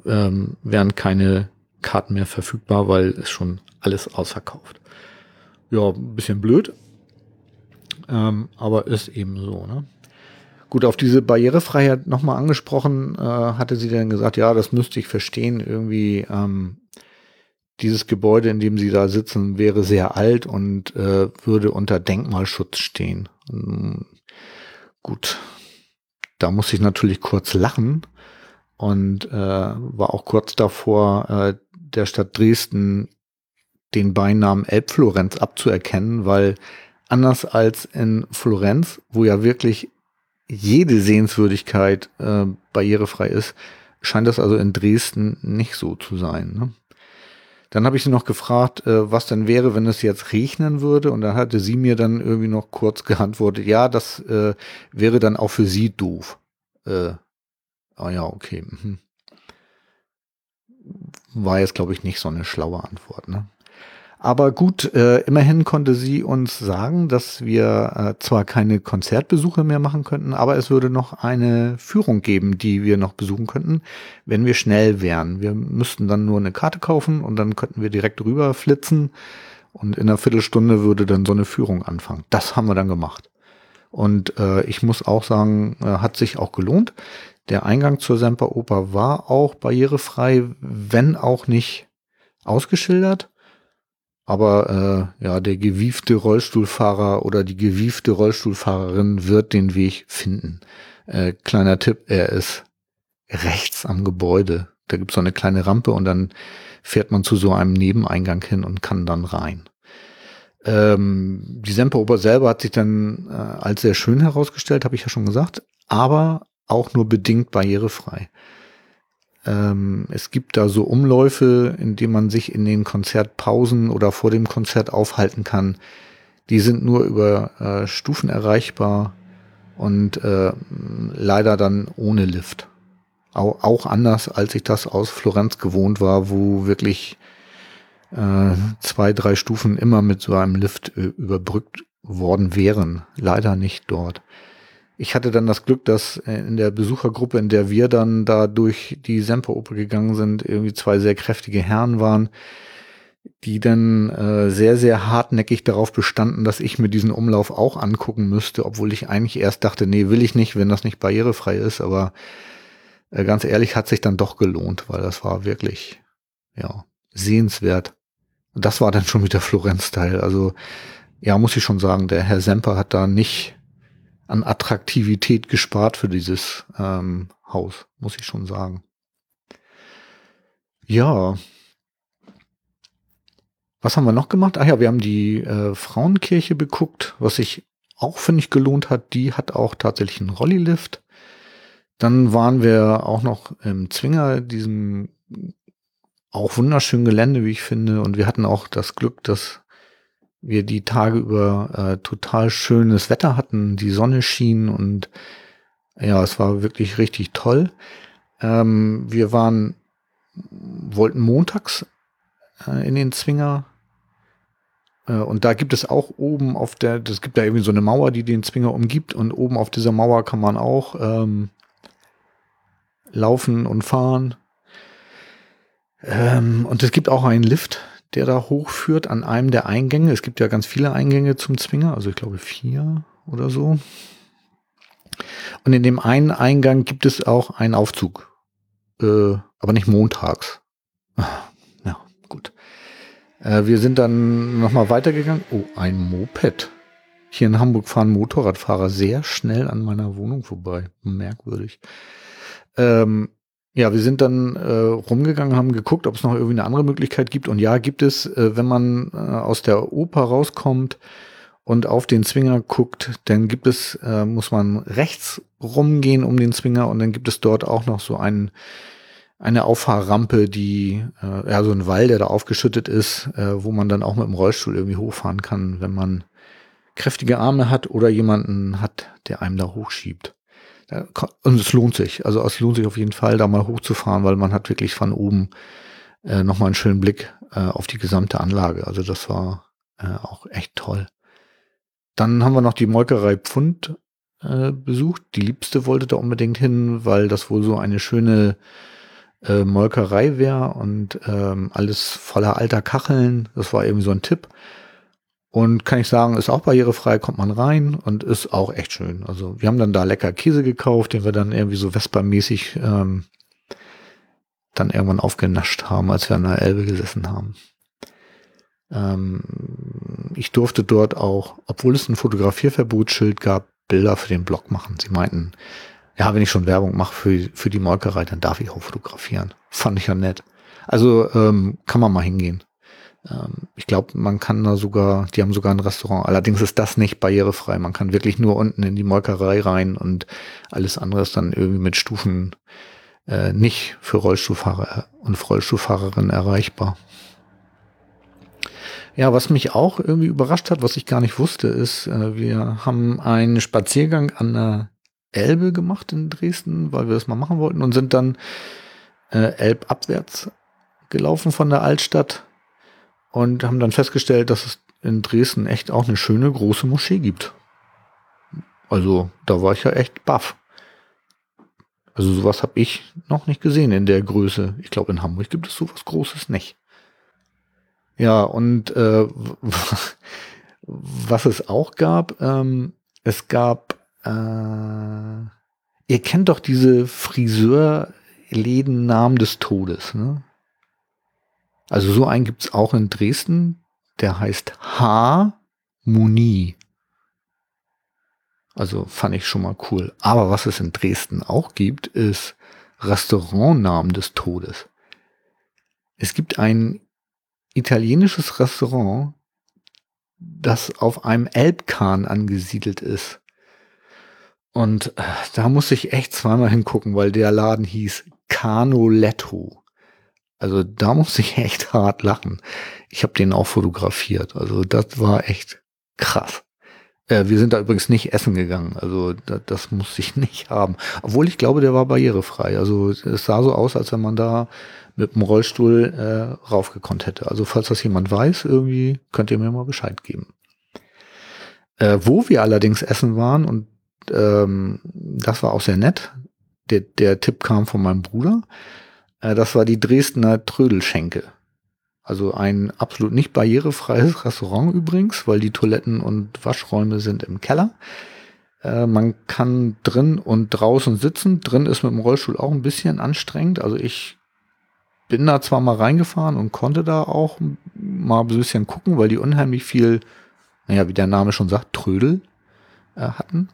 ähm, wären keine Karten mehr verfügbar, weil es schon alles ausverkauft. Ja, ein bisschen blöd, ähm, aber ist eben so. Ne? Gut, auf diese Barrierefreiheit nochmal angesprochen, äh, hatte sie dann gesagt, ja, das müsste ich verstehen, irgendwie ähm, dieses Gebäude, in dem sie da sitzen, wäre sehr alt und äh, würde unter Denkmalschutz stehen. Ähm, gut, da muss ich natürlich kurz lachen und äh, war auch kurz davor, äh, der Stadt Dresden den Beinamen Elbflorenz abzuerkennen, weil anders als in Florenz, wo ja wirklich jede Sehenswürdigkeit äh, barrierefrei ist, scheint das also in Dresden nicht so zu sein. Ne? Dann habe ich sie noch gefragt, äh, was denn wäre, wenn es jetzt regnen würde. Und da hatte sie mir dann irgendwie noch kurz geantwortet, ja, das äh, wäre dann auch für sie doof. Äh, ah ja, okay. Mhm. War jetzt, glaube ich, nicht so eine schlaue Antwort. Ne? Aber gut, äh, immerhin konnte sie uns sagen, dass wir äh, zwar keine Konzertbesuche mehr machen könnten, aber es würde noch eine Führung geben, die wir noch besuchen könnten, wenn wir schnell wären. Wir müssten dann nur eine Karte kaufen und dann könnten wir direkt rüber flitzen und in einer Viertelstunde würde dann so eine Führung anfangen. Das haben wir dann gemacht. Und äh, ich muss auch sagen, äh, hat sich auch gelohnt. Der Eingang zur Semperoper war auch barrierefrei, wenn auch nicht ausgeschildert. Aber äh, ja, der gewiefte Rollstuhlfahrer oder die gewiefte Rollstuhlfahrerin wird den Weg finden. Äh, kleiner Tipp, er ist rechts am Gebäude. Da gibt's so eine kleine Rampe und dann fährt man zu so einem Nebeneingang hin und kann dann rein. Ähm, die Semperoper selber hat sich dann äh, als sehr schön herausgestellt, habe ich ja schon gesagt, aber auch nur bedingt barrierefrei. Ähm, es gibt da so Umläufe, in denen man sich in den Konzertpausen oder vor dem Konzert aufhalten kann. Die sind nur über äh, Stufen erreichbar und äh, leider dann ohne Lift. Au auch anders, als ich das aus Florenz gewohnt war, wo wirklich äh, zwei, drei Stufen immer mit so einem Lift äh, überbrückt worden wären. Leider nicht dort ich hatte dann das Glück, dass äh, in der Besuchergruppe, in der wir dann da durch die Semperoper gegangen sind, irgendwie zwei sehr kräftige Herren waren, die dann äh, sehr, sehr hartnäckig darauf bestanden, dass ich mir diesen Umlauf auch angucken müsste, obwohl ich eigentlich erst dachte, nee, will ich nicht, wenn das nicht barrierefrei ist, aber äh, ganz ehrlich hat sich dann doch gelohnt, weil das war wirklich, ja, sehenswert. Und das war dann schon wieder Florenz-Teil. Also, ja, muss ich schon sagen, der Herr Semper hat da nicht an Attraktivität gespart für dieses ähm, Haus, muss ich schon sagen. Ja. Was haben wir noch gemacht? Ach ja, wir haben die äh, Frauenkirche beguckt, was sich auch, finde ich, gelohnt hat. Die hat auch tatsächlich einen Rollilift. Dann waren wir auch noch im Zwinger, diesem auch wunderschönen Gelände, wie ich finde. Und wir hatten auch das Glück, dass wir die Tage über äh, total schönes Wetter hatten, die Sonne schien und ja, es war wirklich richtig toll. Ähm, wir waren, wollten montags äh, in den Zwinger äh, und da gibt es auch oben auf der, das gibt da irgendwie so eine Mauer, die den Zwinger umgibt und oben auf dieser Mauer kann man auch ähm, laufen und fahren. Ähm, und es gibt auch einen Lift, der da hochführt an einem der Eingänge. Es gibt ja ganz viele Eingänge zum Zwinger, also ich glaube vier oder so. Und in dem einen Eingang gibt es auch einen Aufzug, äh, aber nicht montags. Ja, gut. Äh, wir sind dann nochmal weitergegangen. Oh, ein Moped. Hier in Hamburg fahren Motorradfahrer sehr schnell an meiner Wohnung vorbei. Merkwürdig. Ähm, ja, wir sind dann äh, rumgegangen, haben geguckt, ob es noch irgendwie eine andere Möglichkeit gibt. Und ja, gibt es, äh, wenn man äh, aus der Oper rauskommt und auf den Zwinger guckt, dann gibt es, äh, muss man rechts rumgehen um den Zwinger und dann gibt es dort auch noch so einen, eine Auffahrrampe, die, äh, ja, so ein Wall, der da aufgeschüttet ist, äh, wo man dann auch mit dem Rollstuhl irgendwie hochfahren kann, wenn man kräftige Arme hat oder jemanden hat, der einem da hochschiebt. Und es lohnt sich. Also es lohnt sich auf jeden Fall, da mal hochzufahren, weil man hat wirklich von oben äh, nochmal einen schönen Blick äh, auf die gesamte Anlage. Also das war äh, auch echt toll. Dann haben wir noch die Molkerei Pfund äh, besucht. Die Liebste wollte da unbedingt hin, weil das wohl so eine schöne äh, Molkerei wäre und ähm, alles voller alter Kacheln. Das war eben so ein Tipp. Und kann ich sagen, ist auch barrierefrei, kommt man rein und ist auch echt schön. Also wir haben dann da lecker Käse gekauft, den wir dann irgendwie so Vespa-mäßig ähm, dann irgendwann aufgenascht haben, als wir an der Elbe gesessen haben. Ähm, ich durfte dort auch, obwohl es ein Fotografierverbotsschild gab, Bilder für den Blog machen. Sie meinten, ja, wenn ich schon Werbung mache für, für die Molkerei, dann darf ich auch fotografieren. Fand ich ja nett. Also ähm, kann man mal hingehen. Ähm, ich glaube, man kann da sogar, die haben sogar ein Restaurant. Allerdings ist das nicht barrierefrei. Man kann wirklich nur unten in die Molkerei rein und alles andere ist dann irgendwie mit Stufen äh, nicht für Rollstuhlfahrer und Rollstuhlfahrerinnen erreichbar. Ja, was mich auch irgendwie überrascht hat, was ich gar nicht wusste, ist, äh, wir haben einen Spaziergang an der Elbe gemacht in Dresden, weil wir das mal machen wollten und sind dann äh, elbabwärts gelaufen von der Altstadt und haben dann festgestellt, dass es in Dresden echt auch eine schöne große Moschee gibt. Also da war ich ja echt baff. Also sowas habe ich noch nicht gesehen in der Größe. Ich glaube, in Hamburg gibt es sowas Großes nicht. Ja, und äh, was es auch gab, ähm, es gab, äh, ihr kennt doch diese Friseurläden Namen des Todes, ne? Also so einen gibt's auch in Dresden, der heißt Harmonie. Also fand ich schon mal cool. Aber was es in Dresden auch gibt, ist Restaurantnamen des Todes. Es gibt ein italienisches Restaurant, das auf einem Elbkahn angesiedelt ist. Und äh, da muss ich echt zweimal hingucken, weil der Laden hieß Canoletto. Also da muss ich echt hart lachen. Ich habe den auch fotografiert. Also das war echt krass. Äh, wir sind da übrigens nicht essen gegangen. Also das, das musste ich nicht haben. Obwohl ich glaube, der war barrierefrei. Also es sah so aus, als wenn man da mit dem Rollstuhl äh, raufgekonnt hätte. Also falls das jemand weiß, irgendwie könnt ihr mir mal Bescheid geben. Äh, wo wir allerdings essen waren, und ähm, das war auch sehr nett, der, der Tipp kam von meinem Bruder, das war die Dresdner Trödelschenke. Also ein absolut nicht barrierefreies Restaurant übrigens, weil die Toiletten und Waschräume sind im Keller. Äh, man kann drin und draußen sitzen. Drin ist mit dem Rollstuhl auch ein bisschen anstrengend. Also ich bin da zwar mal reingefahren und konnte da auch mal ein bisschen gucken, weil die unheimlich viel, naja, wie der Name schon sagt, Trödel äh, hatten.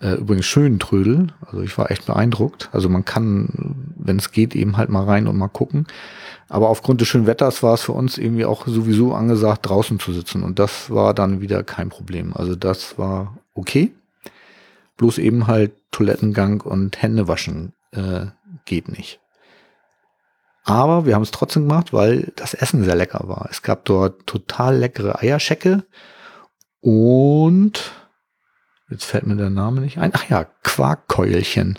Äh, übrigens schönen Trödel. Also ich war echt beeindruckt. Also man kann, wenn es geht, eben halt mal rein und mal gucken. Aber aufgrund des schönen Wetters war es für uns irgendwie auch sowieso angesagt, draußen zu sitzen. Und das war dann wieder kein Problem. Also das war okay. Bloß eben halt Toilettengang und Händewaschen äh, geht nicht. Aber wir haben es trotzdem gemacht, weil das Essen sehr lecker war. Es gab dort total leckere Eierschecke und jetzt fällt mir der Name nicht ein. Ach ja, Quarkkeulchen.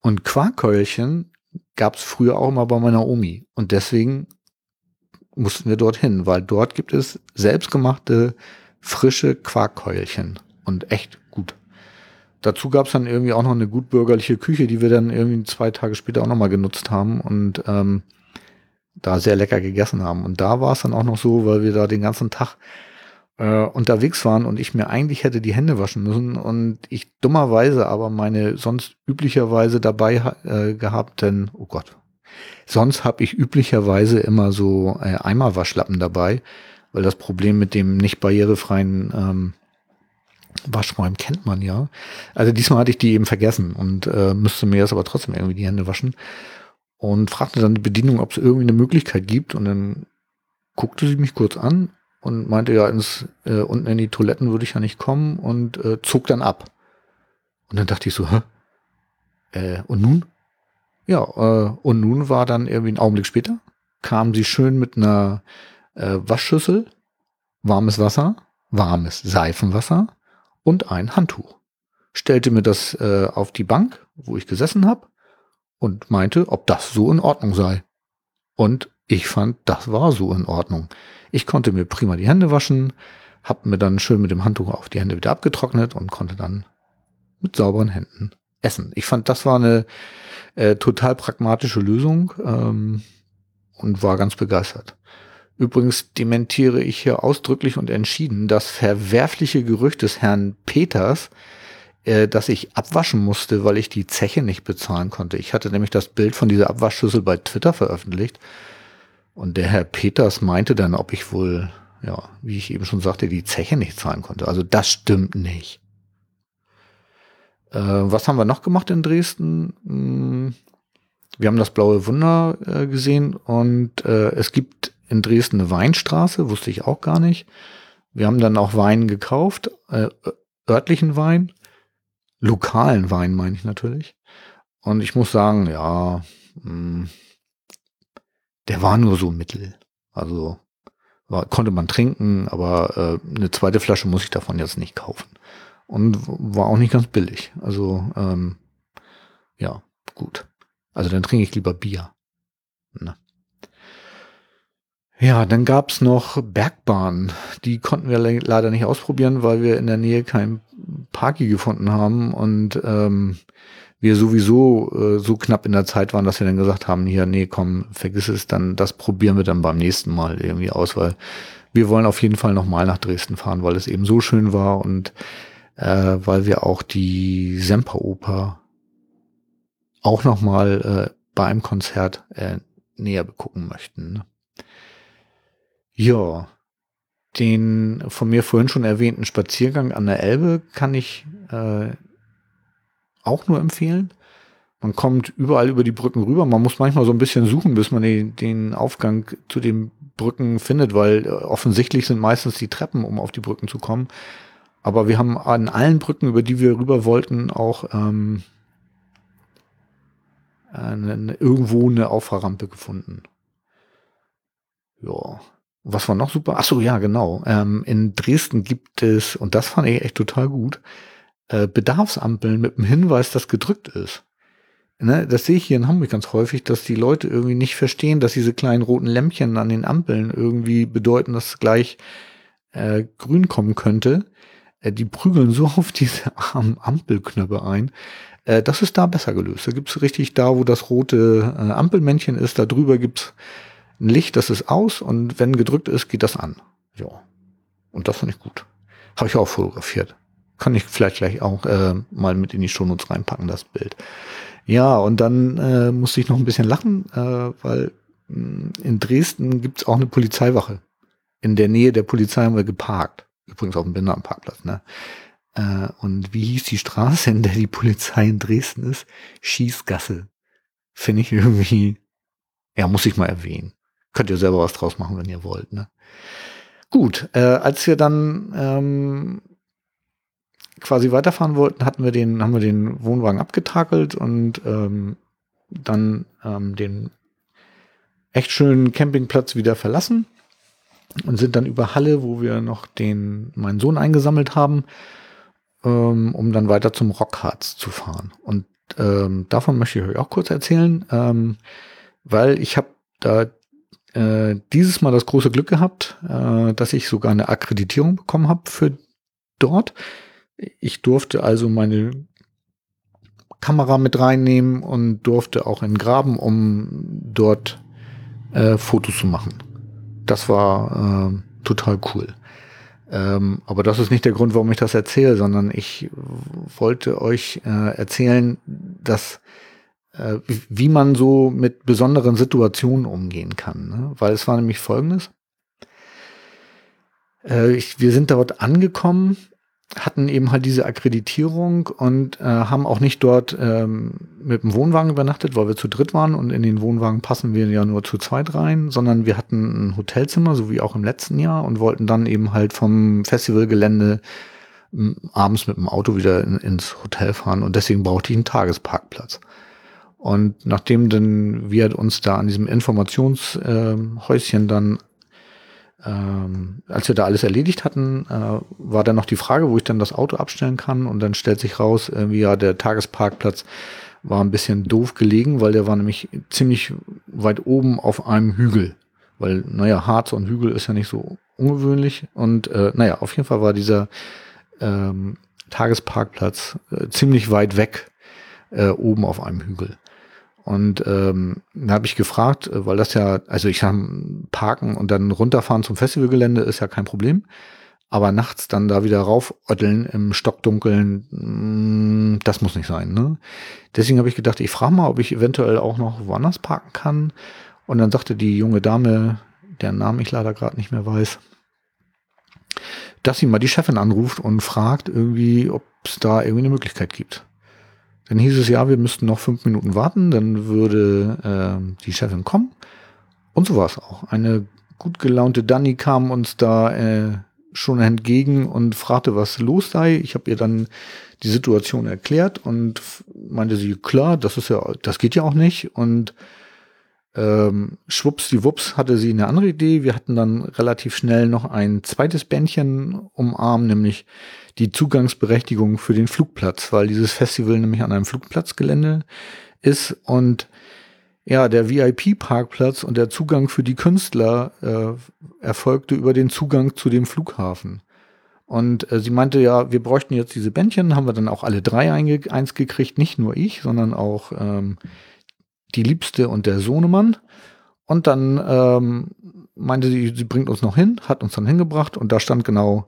Und Quarkkeulchen gab es früher auch immer bei meiner Omi. Und deswegen mussten wir dorthin, weil dort gibt es selbstgemachte frische Quarkkeulchen. Und echt gut. Dazu gab es dann irgendwie auch noch eine gutbürgerliche Küche, die wir dann irgendwie zwei Tage später auch nochmal genutzt haben und ähm, da sehr lecker gegessen haben. Und da war es dann auch noch so, weil wir da den ganzen Tag äh, unterwegs waren und ich mir eigentlich hätte die Hände waschen müssen und ich dummerweise aber meine sonst üblicherweise dabei äh, gehabt, denn, oh Gott, sonst habe ich üblicherweise immer so äh, Eimerwaschlappen dabei, weil das Problem mit dem nicht barrierefreien ähm, Waschräumen kennt man ja. Also diesmal hatte ich die eben vergessen und äh, müsste mir jetzt aber trotzdem irgendwie die Hände waschen und fragte dann die Bedienung, ob es irgendwie eine Möglichkeit gibt und dann guckte sie mich kurz an und meinte ja, ins, äh, unten in die Toiletten würde ich ja nicht kommen und äh, zog dann ab. Und dann dachte ich so, hä? Äh, und nun? Ja, äh, und nun war dann irgendwie ein Augenblick später, kam sie schön mit einer äh, Waschschüssel, warmes Wasser, warmes Seifenwasser und ein Handtuch. Stellte mir das äh, auf die Bank, wo ich gesessen habe, und meinte, ob das so in Ordnung sei. Und ich fand, das war so in Ordnung. Ich konnte mir prima die Hände waschen, habe mir dann schön mit dem Handtuch auf die Hände wieder abgetrocknet und konnte dann mit sauberen Händen essen. Ich fand, das war eine äh, total pragmatische Lösung ähm, und war ganz begeistert. Übrigens dementiere ich hier ausdrücklich und entschieden das verwerfliche Gerücht des Herrn Peters, äh, dass ich abwaschen musste, weil ich die Zeche nicht bezahlen konnte. Ich hatte nämlich das Bild von dieser Abwaschschüssel bei Twitter veröffentlicht. Und der Herr Peters meinte dann, ob ich wohl, ja, wie ich eben schon sagte, die Zeche nicht zahlen konnte. Also das stimmt nicht. Äh, was haben wir noch gemacht in Dresden? Hm, wir haben das Blaue Wunder äh, gesehen und äh, es gibt in Dresden eine Weinstraße, wusste ich auch gar nicht. Wir haben dann auch Wein gekauft, örtlichen Wein, lokalen Wein meine ich natürlich. Und ich muss sagen, ja, mh, hm, der war nur so mittel. Also war, konnte man trinken, aber äh, eine zweite Flasche muss ich davon jetzt nicht kaufen. Und war auch nicht ganz billig. Also ähm, ja, gut. Also dann trinke ich lieber Bier. Ne? Ja, dann gab's noch Bergbahnen. Die konnten wir le leider nicht ausprobieren, weil wir in der Nähe keinen Parky gefunden haben und ähm, wir sowieso äh, so knapp in der Zeit waren, dass wir dann gesagt haben, hier, nee, komm, vergiss es, dann das probieren wir dann beim nächsten Mal irgendwie aus, weil wir wollen auf jeden Fall nochmal nach Dresden fahren, weil es eben so schön war und äh, weil wir auch die Semperoper auch nochmal äh, bei einem Konzert äh, näher begucken möchten. Ne? Ja, den von mir vorhin schon erwähnten Spaziergang an der Elbe kann ich äh, auch nur empfehlen. Man kommt überall über die Brücken rüber. Man muss manchmal so ein bisschen suchen, bis man den, den Aufgang zu den Brücken findet, weil äh, offensichtlich sind meistens die Treppen, um auf die Brücken zu kommen. Aber wir haben an allen Brücken, über die wir rüber wollten, auch ähm, eine, irgendwo eine Auffahrrampe gefunden. Ja, was war noch super? Ach so, ja, genau. Ähm, in Dresden gibt es, und das fand ich echt total gut, äh, Bedarfsampeln mit dem Hinweis, dass gedrückt ist. Ne, das sehe ich hier in Hamburg ganz häufig, dass die Leute irgendwie nicht verstehen, dass diese kleinen roten Lämpchen an den Ampeln irgendwie bedeuten, dass gleich äh, grün kommen könnte. Äh, die prügeln so auf diese armen Ampelknöpfe ein. Äh, das ist da besser gelöst. Da gibt's richtig da, wo das rote äh, Ampelmännchen ist, da drüber gibt's ein Licht, das ist aus und wenn gedrückt ist, geht das an. Ja. Und das fand ich gut. Habe ich auch fotografiert. Kann ich vielleicht gleich auch äh, mal mit in die Shownotes reinpacken, das Bild. Ja, und dann äh, musste ich noch ein bisschen lachen, äh, weil mh, hm, in Dresden gibt's auch eine Polizeiwache. In der Nähe der Polizei haben wir geparkt. Übrigens auf dem Behindertenparkplatz, ne? Äh, und wie hieß die Straße, in der die Polizei in Dresden ist? Schießgasse. Finde ich irgendwie, ja, muss ich mal erwähnen. Könnt ihr selber was draus machen, wenn ihr wollt. Ne? Gut, äh, als wir dann ähm, quasi weiterfahren wollten, hatten wir den, haben wir den Wohnwagen abgetakelt und ähm, dann ähm, den echt schönen Campingplatz wieder verlassen und sind dann über Halle, wo wir noch den meinen Sohn eingesammelt haben, ähm, um dann weiter zum Rockharz zu fahren. Und ähm, davon möchte ich euch auch kurz erzählen, ähm, weil ich habe da äh, dieses Mal das große Glück gehabt, äh, dass ich sogar eine Akkreditierung bekommen habe für dort. Ich durfte also meine Kamera mit reinnehmen und durfte auch in Graben, um dort äh, Fotos zu machen. Das war äh, total cool. Ähm, aber das ist nicht der Grund, warum ich das erzähle, sondern ich wollte euch äh, erzählen, dass äh, wie man so mit besonderen Situationen umgehen kann. Ne? Weil es war nämlich folgendes. Äh, ich, wir sind dort angekommen, hatten eben halt diese Akkreditierung und äh, haben auch nicht dort ähm, mit dem Wohnwagen übernachtet, weil wir zu dritt waren und in den Wohnwagen passen wir ja nur zu zweit rein, sondern wir hatten ein Hotelzimmer, so wie auch im letzten Jahr und wollten dann eben halt vom Festivalgelände abends mit dem Auto wieder in, ins Hotel fahren und deswegen brauchte ich einen Tagesparkplatz. Und nachdem dann wir uns da an diesem Informationshäuschen ähm, dann, ähm, als wir da alles erledigt hatten, äh, war dann noch die Frage, wo ich dann das Auto abstellen kann. Und dann stellt sich raus, irgendwie ja, der Tagesparkplatz war ein bisschen doof gelegen, weil der war nämlich ziemlich weit oben auf einem Hügel. Weil, naja, Harz und Hügel ist ja nicht so ungewöhnlich. Und äh, naja, auf jeden Fall war dieser ähm, Tagesparkplatz äh, ziemlich weit weg äh, oben auf einem Hügel. Und ähm, da habe ich gefragt, äh, weil das ja, also ich habe parken und dann runterfahren zum Festivalgelände ist ja kein Problem. Aber nachts dann da wieder raufötteln im Stockdunkeln, mm, das muss nicht sein. Ne? Deswegen habe ich gedacht, ich frage mal, ob ich eventuell auch noch woanders parken kann. Und dann sagte die junge Dame, deren Namen ich leider gerade nicht mehr weiß, dass sie mal die Chefin anruft und fragt irgendwie, ob es da irgendwie eine Möglichkeit gibt. Dann hieß es ja, wir müssten noch fünf Minuten warten, dann würde äh, die Chefin kommen. Und so war es auch. Eine gut gelaunte Dani kam uns da äh, schon entgegen und fragte, was los sei. Ich habe ihr dann die Situation erklärt und meinte sie, klar, das ist ja, das geht ja auch nicht. Und ähm, schwupps die Wups hatte sie eine andere Idee. Wir hatten dann relativ schnell noch ein zweites Bändchen umarmt, nämlich die Zugangsberechtigung für den Flugplatz, weil dieses Festival nämlich an einem Flugplatzgelände ist und ja, der VIP-Parkplatz und der Zugang für die Künstler äh, erfolgte über den Zugang zu dem Flughafen. Und äh, sie meinte ja, wir bräuchten jetzt diese Bändchen, haben wir dann auch alle drei eins gekriegt, nicht nur ich, sondern auch ähm, die Liebste und der Sohnemann. Und dann ähm, meinte sie, sie bringt uns noch hin, hat uns dann hingebracht und da stand genau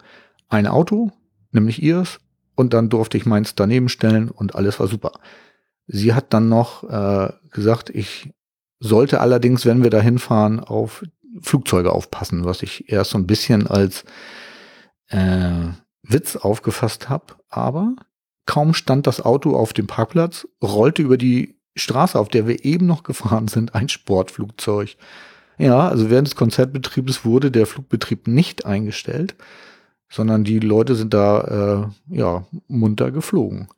ein Auto, nämlich ihrs. Und dann durfte ich meins daneben stellen und alles war super. Sie hat dann noch äh, gesagt, ich sollte allerdings, wenn wir da hinfahren, auf Flugzeuge aufpassen, was ich erst so ein bisschen als äh, Witz aufgefasst habe. Aber kaum stand das Auto auf dem Parkplatz, rollte über die Straße, auf der wir eben noch gefahren sind, ein Sportflugzeug. Ja, also während des Konzertbetriebes wurde der Flugbetrieb nicht eingestellt, sondern die Leute sind da äh, ja munter geflogen.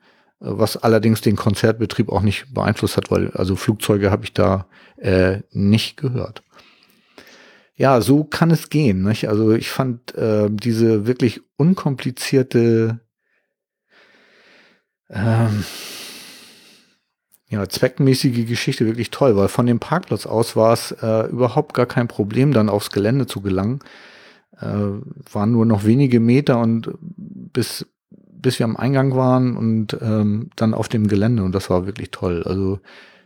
Was allerdings den Konzertbetrieb auch nicht beeinflusst hat, weil also Flugzeuge habe ich da äh, nicht gehört. Ja, so kann es gehen. Nicht? Also ich fand äh, diese wirklich unkomplizierte ähm, ja, zweckmäßige Geschichte wirklich toll, weil von dem Parkplatz aus war es äh, überhaupt gar kein Problem, dann aufs Gelände zu gelangen. Äh, waren nur noch wenige Meter und bis, bis wir am Eingang waren und ähm, dann auf dem Gelände und das war wirklich toll. Also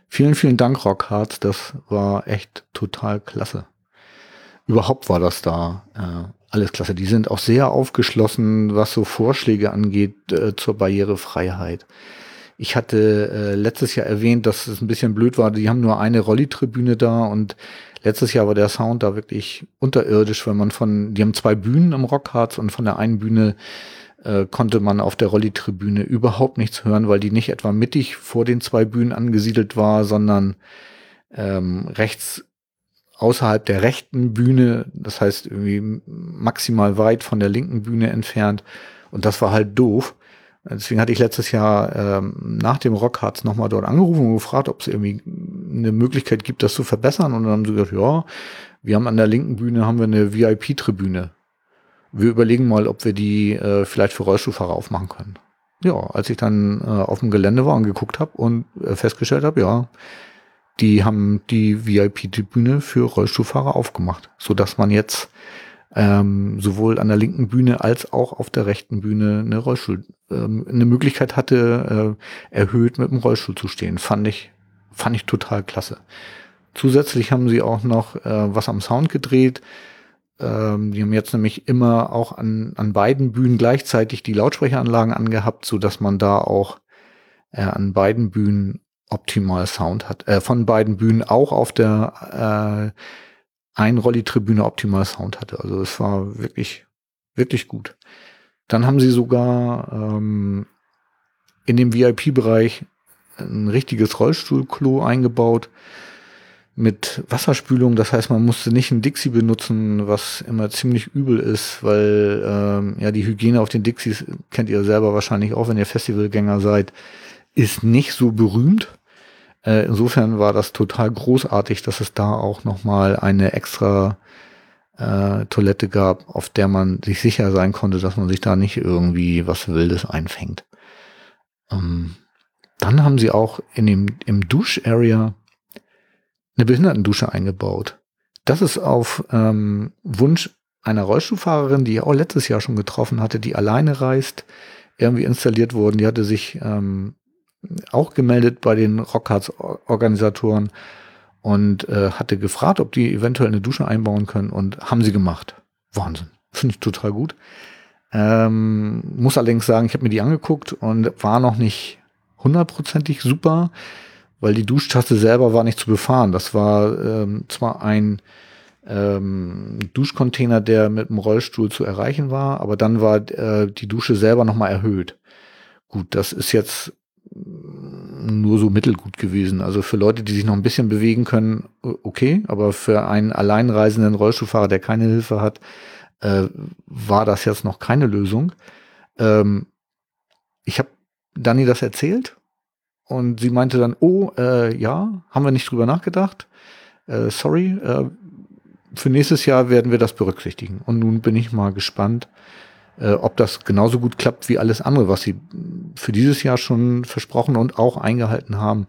vielen, vielen Dank, Rockhards, das war echt total klasse. Überhaupt war das da äh, alles klasse. Die sind auch sehr aufgeschlossen, was so Vorschläge angeht äh, zur Barrierefreiheit. Ich hatte äh, letztes Jahr erwähnt, dass es ein bisschen blöd war. Die haben nur eine Rolli-Tribüne da und letztes Jahr war der Sound da wirklich unterirdisch, weil man von, die haben zwei Bühnen am Rockharz und von der einen Bühne äh, konnte man auf der Rolli-Tribüne überhaupt nichts hören, weil die nicht etwa mittig vor den zwei Bühnen angesiedelt war, sondern ähm, rechts außerhalb der rechten Bühne, das heißt irgendwie maximal weit von der linken Bühne entfernt. Und das war halt doof. Deswegen hatte ich letztes Jahr ähm, nach dem Rockharz nochmal dort angerufen und gefragt, ob es irgendwie eine Möglichkeit gibt, das zu verbessern. Und dann haben sie gesagt, ja, wir haben an der linken Bühne haben wir eine VIP-Tribüne. Wir überlegen mal, ob wir die äh, vielleicht für Rollstuhlfahrer aufmachen können. Ja, als ich dann äh, auf dem Gelände war und geguckt habe und äh, festgestellt habe, ja, die haben die VIP-Tribüne für Rollstuhlfahrer aufgemacht, so dass man jetzt ähm, sowohl an der linken Bühne als auch auf der rechten Bühne eine Rollstuhl, ähm, eine Möglichkeit hatte, äh, erhöht mit dem Rollstuhl zu stehen. Fand ich, fand ich total klasse. Zusätzlich haben sie auch noch äh, was am Sound gedreht. Ähm, die haben jetzt nämlich immer auch an, an beiden Bühnen gleichzeitig die Lautsprecheranlagen angehabt, so dass man da auch äh, an beiden Bühnen optimal Sound hat. Äh, von beiden Bühnen auch auf der äh, ein Rolli-Tribüne optimal Sound hatte. Also es war wirklich, wirklich gut. Dann haben sie sogar ähm, in dem VIP-Bereich ein richtiges Rollstuhlklo eingebaut mit Wasserspülung. Das heißt, man musste nicht ein Dixie benutzen, was immer ziemlich übel ist, weil ähm, ja die Hygiene auf den Dixies kennt ihr selber wahrscheinlich auch, wenn ihr Festivalgänger seid, ist nicht so berühmt. Äh, insofern war das total großartig, dass es da auch nochmal eine extra äh, Toilette gab, auf der man sich sicher sein konnte, dass man sich da nicht irgendwie was Wildes einfängt. Ähm, dann haben sie auch in dem, im Dusch-Area eine Behindertendusche eingebaut. Das ist auf ähm, Wunsch einer Rollstuhlfahrerin, die ich auch letztes Jahr schon getroffen hatte, die alleine reist, irgendwie installiert worden. Die hatte sich ähm, auch gemeldet bei den Rockhards-Organisatoren und äh, hatte gefragt, ob die eventuell eine Dusche einbauen können und haben sie gemacht. Wahnsinn. Finde ich total gut. Ähm, muss allerdings sagen, ich habe mir die angeguckt und war noch nicht hundertprozentig super, weil die Duschtaste selber war nicht zu befahren. Das war ähm, zwar ein ähm, Duschcontainer, der mit dem Rollstuhl zu erreichen war, aber dann war äh, die Dusche selber nochmal erhöht. Gut, das ist jetzt nur so mittelgut gewesen. Also für Leute, die sich noch ein bisschen bewegen können, okay, aber für einen alleinreisenden Rollstuhlfahrer, der keine Hilfe hat, äh, war das jetzt noch keine Lösung. Ähm, ich habe Dani das erzählt und sie meinte dann, oh, äh, ja, haben wir nicht drüber nachgedacht. Äh, sorry, äh, für nächstes Jahr werden wir das berücksichtigen. Und nun bin ich mal gespannt, äh, ob das genauso gut klappt wie alles andere, was sie für dieses Jahr schon versprochen und auch eingehalten haben.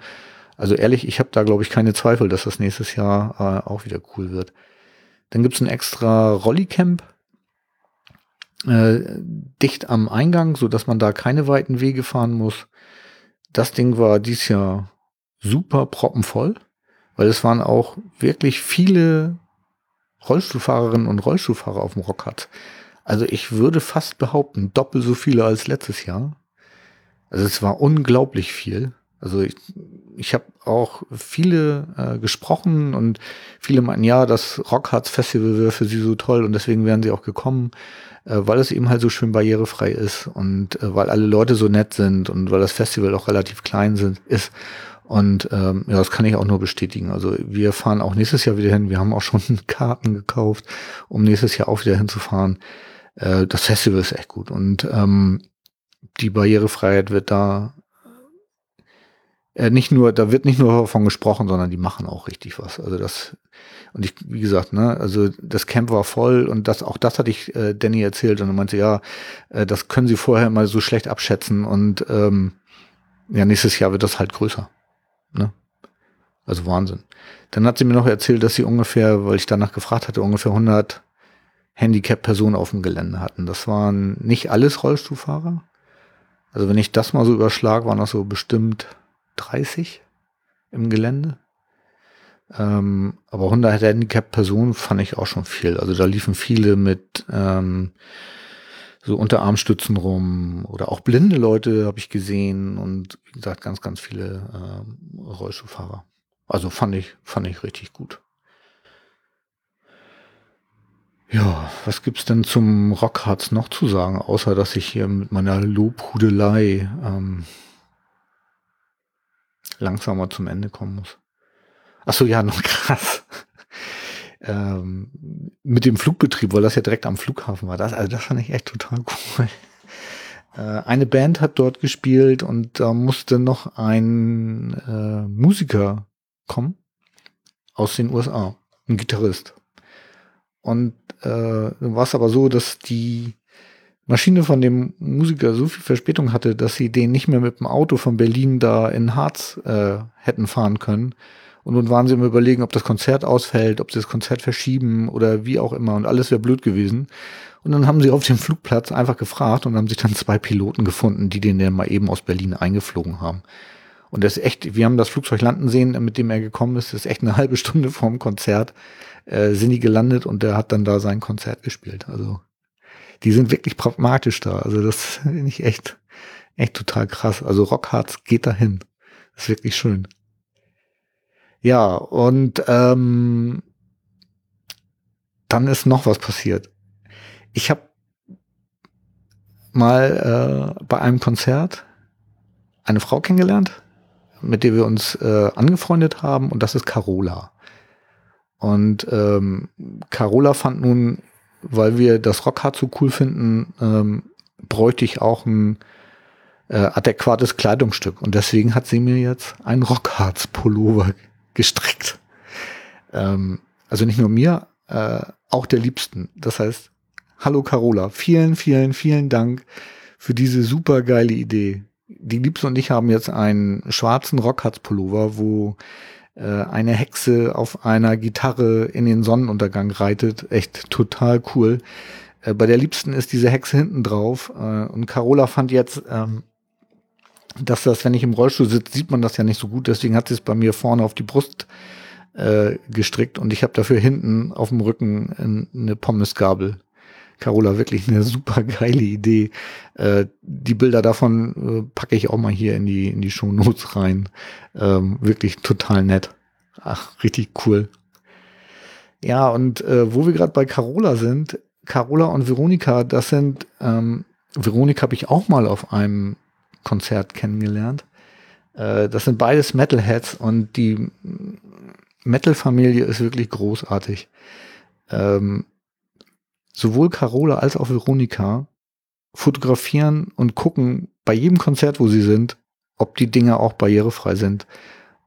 Also ehrlich, ich habe da, glaube ich, keine Zweifel, dass das nächstes Jahr äh, auch wieder cool wird. Dann gibt's ein extra Rollicamp äh, dicht am Eingang, so dass man da keine weiten Wege fahren muss. Das Ding war dieses Jahr super proppenvoll, weil es waren auch wirklich viele Rollstuhlfahrerinnen und Rollstuhlfahrer auf dem Rockhard. Also ich würde fast behaupten, doppelt so viele als letztes Jahr. Also es war unglaublich viel. Also ich, ich habe auch viele äh, gesprochen und viele meinten, ja, das Rockharz Festival wäre für sie so toll und deswegen wären sie auch gekommen, äh, weil es eben halt so schön barrierefrei ist und äh, weil alle Leute so nett sind und weil das Festival auch relativ klein sind, ist. Und ähm, ja, das kann ich auch nur bestätigen. Also wir fahren auch nächstes Jahr wieder hin. Wir haben auch schon Karten gekauft, um nächstes Jahr auch wieder hinzufahren. Äh, das Festival ist echt gut. Und ähm, die Barrierefreiheit wird da äh, nicht nur, da wird nicht nur davon gesprochen, sondern die machen auch richtig was. Also das, und ich, wie gesagt, ne, also das Camp war voll und das, auch das hatte ich äh, Danny erzählt und er meinte, ja, äh, das können sie vorher mal so schlecht abschätzen und ähm, ja, nächstes Jahr wird das halt größer. Ne? Also Wahnsinn. Dann hat sie mir noch erzählt, dass sie ungefähr, weil ich danach gefragt hatte, ungefähr 100 Handicap-Personen auf dem Gelände hatten. Das waren nicht alles Rollstuhlfahrer. Also wenn ich das mal so überschlag, waren das so bestimmt 30 im Gelände. Ähm, aber 100 Handicap-Personen fand ich auch schon viel. Also da liefen viele mit ähm, so Unterarmstützen rum oder auch blinde Leute habe ich gesehen und wie gesagt ganz, ganz viele äh, Rollstuhlfahrer. Also fand ich, fand ich richtig gut. Ja, was gibt's denn zum Rockharz noch zu sagen, außer dass ich hier mit meiner Lobhudelei ähm, langsamer zum Ende kommen muss. Ach so, ja, noch krass ähm, mit dem Flugbetrieb, weil das ja direkt am Flughafen war. Das, also das fand ich echt total cool. Äh, eine Band hat dort gespielt und da musste noch ein äh, Musiker kommen aus den USA, ein Gitarrist. Und äh, war es aber so, dass die Maschine von dem Musiker so viel Verspätung hatte, dass sie den nicht mehr mit dem Auto von Berlin da in Harz äh, hätten fahren können, und nun waren sie im Überlegen, ob das Konzert ausfällt, ob sie das Konzert verschieben oder wie auch immer. Und alles wäre blöd gewesen. Und dann haben sie auf dem Flugplatz einfach gefragt und haben sich dann zwei Piloten gefunden, die den dann mal eben aus Berlin eingeflogen haben. Und das ist echt, wir haben das Flugzeug landen sehen, mit dem er gekommen ist. Das ist echt eine halbe Stunde vorm Konzert äh, sind die gelandet und der hat dann da sein Konzert gespielt. Also die sind wirklich pragmatisch da. Also das finde ich echt, echt total krass. Also Rockharz geht dahin. Das ist wirklich schön. Ja, und ähm, dann ist noch was passiert. Ich habe mal äh, bei einem Konzert eine Frau kennengelernt, mit der wir uns äh, angefreundet haben, und das ist Carola. Und ähm, Carola fand nun, weil wir das Rockhard so cool finden, ähm, bräuchte ich auch ein äh, adäquates Kleidungsstück. Und deswegen hat sie mir jetzt einen Rockharz-Pullover gestrickt. Ähm, also nicht nur mir, äh, auch der Liebsten. Das heißt, hallo Carola, vielen, vielen, vielen Dank für diese super geile Idee. Die Liebste und ich haben jetzt einen schwarzen Rockharz-Pullover, wo äh, eine Hexe auf einer Gitarre in den Sonnenuntergang reitet. Echt total cool. Äh, bei der Liebsten ist diese Hexe hinten drauf. Äh, und Carola fand jetzt ähm, dass das, wenn ich im Rollstuhl sitze, sieht man das ja nicht so gut. Deswegen hat sie es bei mir vorne auf die Brust äh, gestrickt und ich habe dafür hinten auf dem Rücken eine Pommesgabel. Carola, wirklich eine super geile Idee. Äh, die Bilder davon äh, packe ich auch mal hier in die, in die Show Notes rein. Ähm, wirklich total nett. Ach, richtig cool. Ja, und äh, wo wir gerade bei Carola sind, Carola und Veronika, das sind, ähm, Veronika habe ich auch mal auf einem Konzert kennengelernt. Äh, das sind beides Metalheads und die Metal-Familie ist wirklich großartig. Ähm, sowohl Carola als auch Veronika fotografieren und gucken bei jedem Konzert, wo sie sind, ob die Dinge auch barrierefrei sind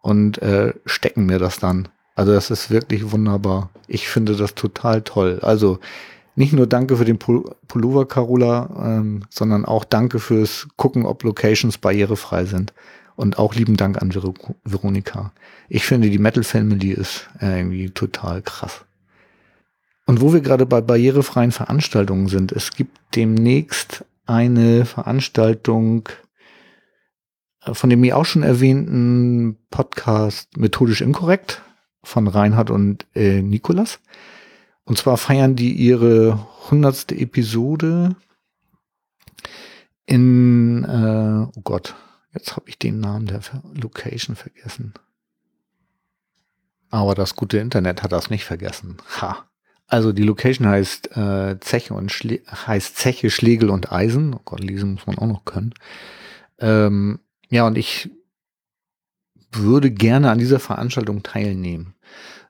und äh, stecken mir das dann. Also das ist wirklich wunderbar. Ich finde das total toll. Also nicht nur danke für den Pullover, Carola, ähm, sondern auch danke fürs Gucken, ob Locations barrierefrei sind. Und auch lieben Dank an Ver Veronika. Ich finde, die Metal Family ist äh, irgendwie total krass. Und wo wir gerade bei barrierefreien Veranstaltungen sind, es gibt demnächst eine Veranstaltung äh, von dem mir auch schon erwähnten Podcast Methodisch Inkorrekt von Reinhard und äh, Nikolas. Und zwar feiern die ihre hundertste Episode in, äh, oh Gott, jetzt habe ich den Namen der Location vergessen. Aber das gute Internet hat das nicht vergessen. Ha. Also die Location heißt äh, Zeche und Schle heißt Zeche, Schlegel und Eisen. Oh Gott, lesen muss man auch noch können. Ähm, ja, und ich würde gerne an dieser Veranstaltung teilnehmen.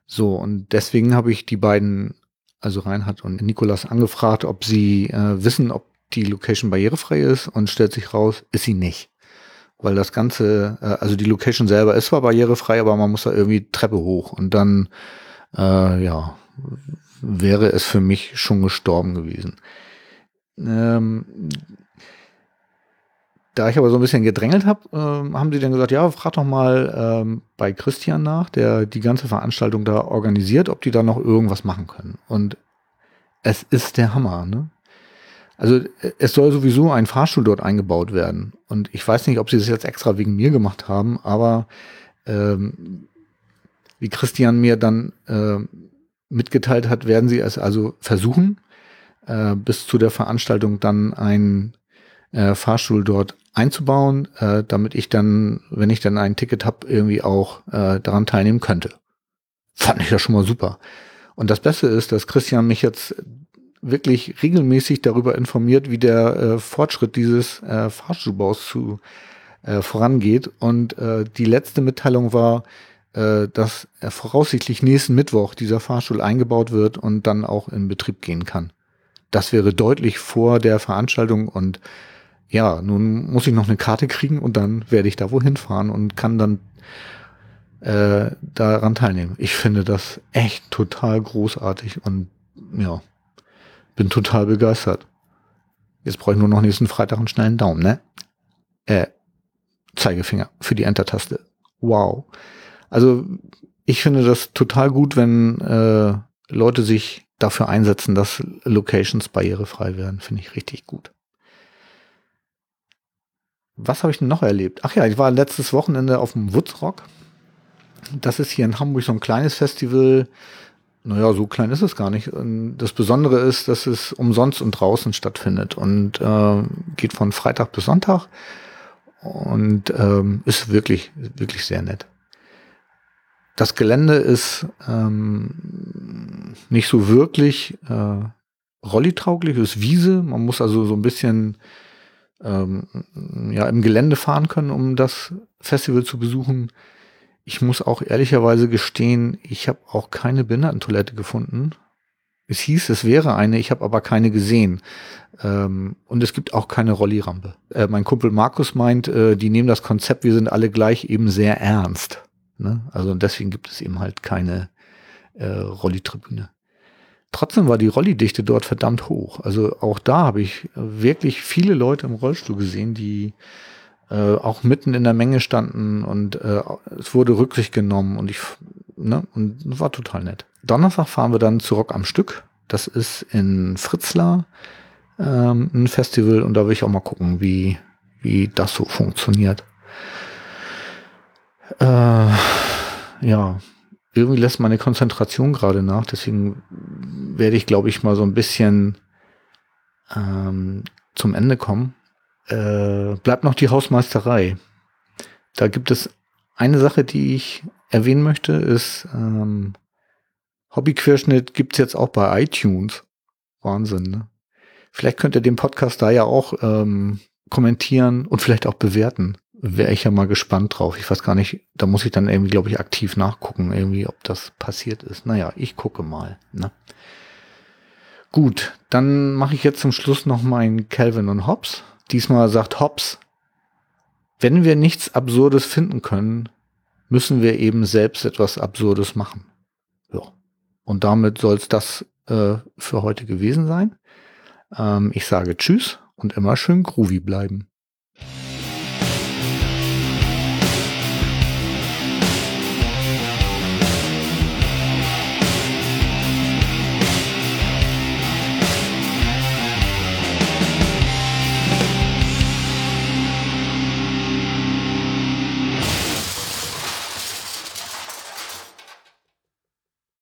So, und deswegen habe ich die beiden also Reinhard und Nikolas, angefragt, ob sie äh, wissen, ob die Location barrierefrei ist und stellt sich raus, ist sie nicht. Weil das Ganze, äh, also die Location selber ist zwar barrierefrei, aber man muss da irgendwie Treppe hoch und dann, äh, ja, wäre es für mich schon gestorben gewesen. Ähm, da ich aber so ein bisschen gedrängelt habe, ähm, haben sie dann gesagt, ja, frag doch mal ähm, bei Christian nach, der die ganze Veranstaltung da organisiert, ob die da noch irgendwas machen können. Und es ist der Hammer, ne? Also es soll sowieso ein Fahrstuhl dort eingebaut werden. Und ich weiß nicht, ob sie das jetzt extra wegen mir gemacht haben, aber ähm, wie Christian mir dann äh, mitgeteilt hat, werden sie es also versuchen, äh, bis zu der Veranstaltung dann einen äh, Fahrstuhl dort einzubauen, äh, damit ich dann, wenn ich dann ein Ticket habe, irgendwie auch äh, daran teilnehmen könnte. Fand ich ja schon mal super. Und das Beste ist, dass Christian mich jetzt wirklich regelmäßig darüber informiert, wie der äh, Fortschritt dieses äh, Fahrstuhlbaus zu äh, vorangeht. Und äh, die letzte Mitteilung war, äh, dass er voraussichtlich nächsten Mittwoch dieser Fahrstuhl eingebaut wird und dann auch in Betrieb gehen kann. Das wäre deutlich vor der Veranstaltung und ja, nun muss ich noch eine Karte kriegen und dann werde ich da wohin fahren und kann dann äh, daran teilnehmen. Ich finde das echt total großartig und ja, bin total begeistert. Jetzt brauche ich nur noch nächsten Freitag einen schnellen Daumen, ne? Äh, Zeigefinger für die Enter-Taste. Wow. Also ich finde das total gut, wenn äh, Leute sich dafür einsetzen, dass Locations barrierefrei werden. Finde ich richtig gut was habe ich denn noch erlebt? Ach ja, ich war letztes Wochenende auf dem Woodrock. Das ist hier in Hamburg so ein kleines Festival. Naja, so klein ist es gar nicht. Das Besondere ist, dass es umsonst und draußen stattfindet und äh, geht von Freitag bis Sonntag und ähm, ist wirklich, wirklich sehr nett. Das Gelände ist ähm, nicht so wirklich äh, rollitauglich, ist Wiese. Man muss also so ein bisschen ähm, ja, im Gelände fahren können, um das Festival zu besuchen. Ich muss auch ehrlicherweise gestehen, ich habe auch keine Behindertentoilette gefunden. Es hieß, es wäre eine, ich habe aber keine gesehen. Ähm, und es gibt auch keine Rollirampe. Äh, mein Kumpel Markus meint, äh, die nehmen das Konzept, wir sind alle gleich eben sehr ernst. Ne? Also deswegen gibt es eben halt keine äh, Rollitribüne. Trotzdem war die Rollidichte dort verdammt hoch. Also auch da habe ich wirklich viele Leute im Rollstuhl gesehen, die äh, auch mitten in der Menge standen und äh, es wurde Rücksicht genommen und ich, ne, und war total nett. Donnerstag fahren wir dann zu Rock am Stück. Das ist in Fritzlar ähm, ein Festival und da will ich auch mal gucken, wie, wie das so funktioniert. Äh, ja, irgendwie lässt meine Konzentration gerade nach, deswegen werde ich, glaube ich, mal so ein bisschen ähm, zum Ende kommen. Äh, bleibt noch die Hausmeisterei. Da gibt es eine Sache, die ich erwähnen möchte, ist ähm, Hobbyquerschnitt gibt's jetzt auch bei iTunes. Wahnsinn, ne? Vielleicht könnt ihr den Podcast da ja auch ähm, kommentieren und vielleicht auch bewerten. Wäre ich ja mal gespannt drauf. Ich weiß gar nicht, da muss ich dann irgendwie, glaube ich, aktiv nachgucken, irgendwie, ob das passiert ist. Naja, ich gucke mal. Ne? Gut, dann mache ich jetzt zum Schluss noch meinen Calvin und Hobbes. Diesmal sagt Hobbes, wenn wir nichts Absurdes finden können, müssen wir eben selbst etwas Absurdes machen. Ja. Und damit soll es das äh, für heute gewesen sein. Ähm, ich sage Tschüss und immer schön groovy bleiben.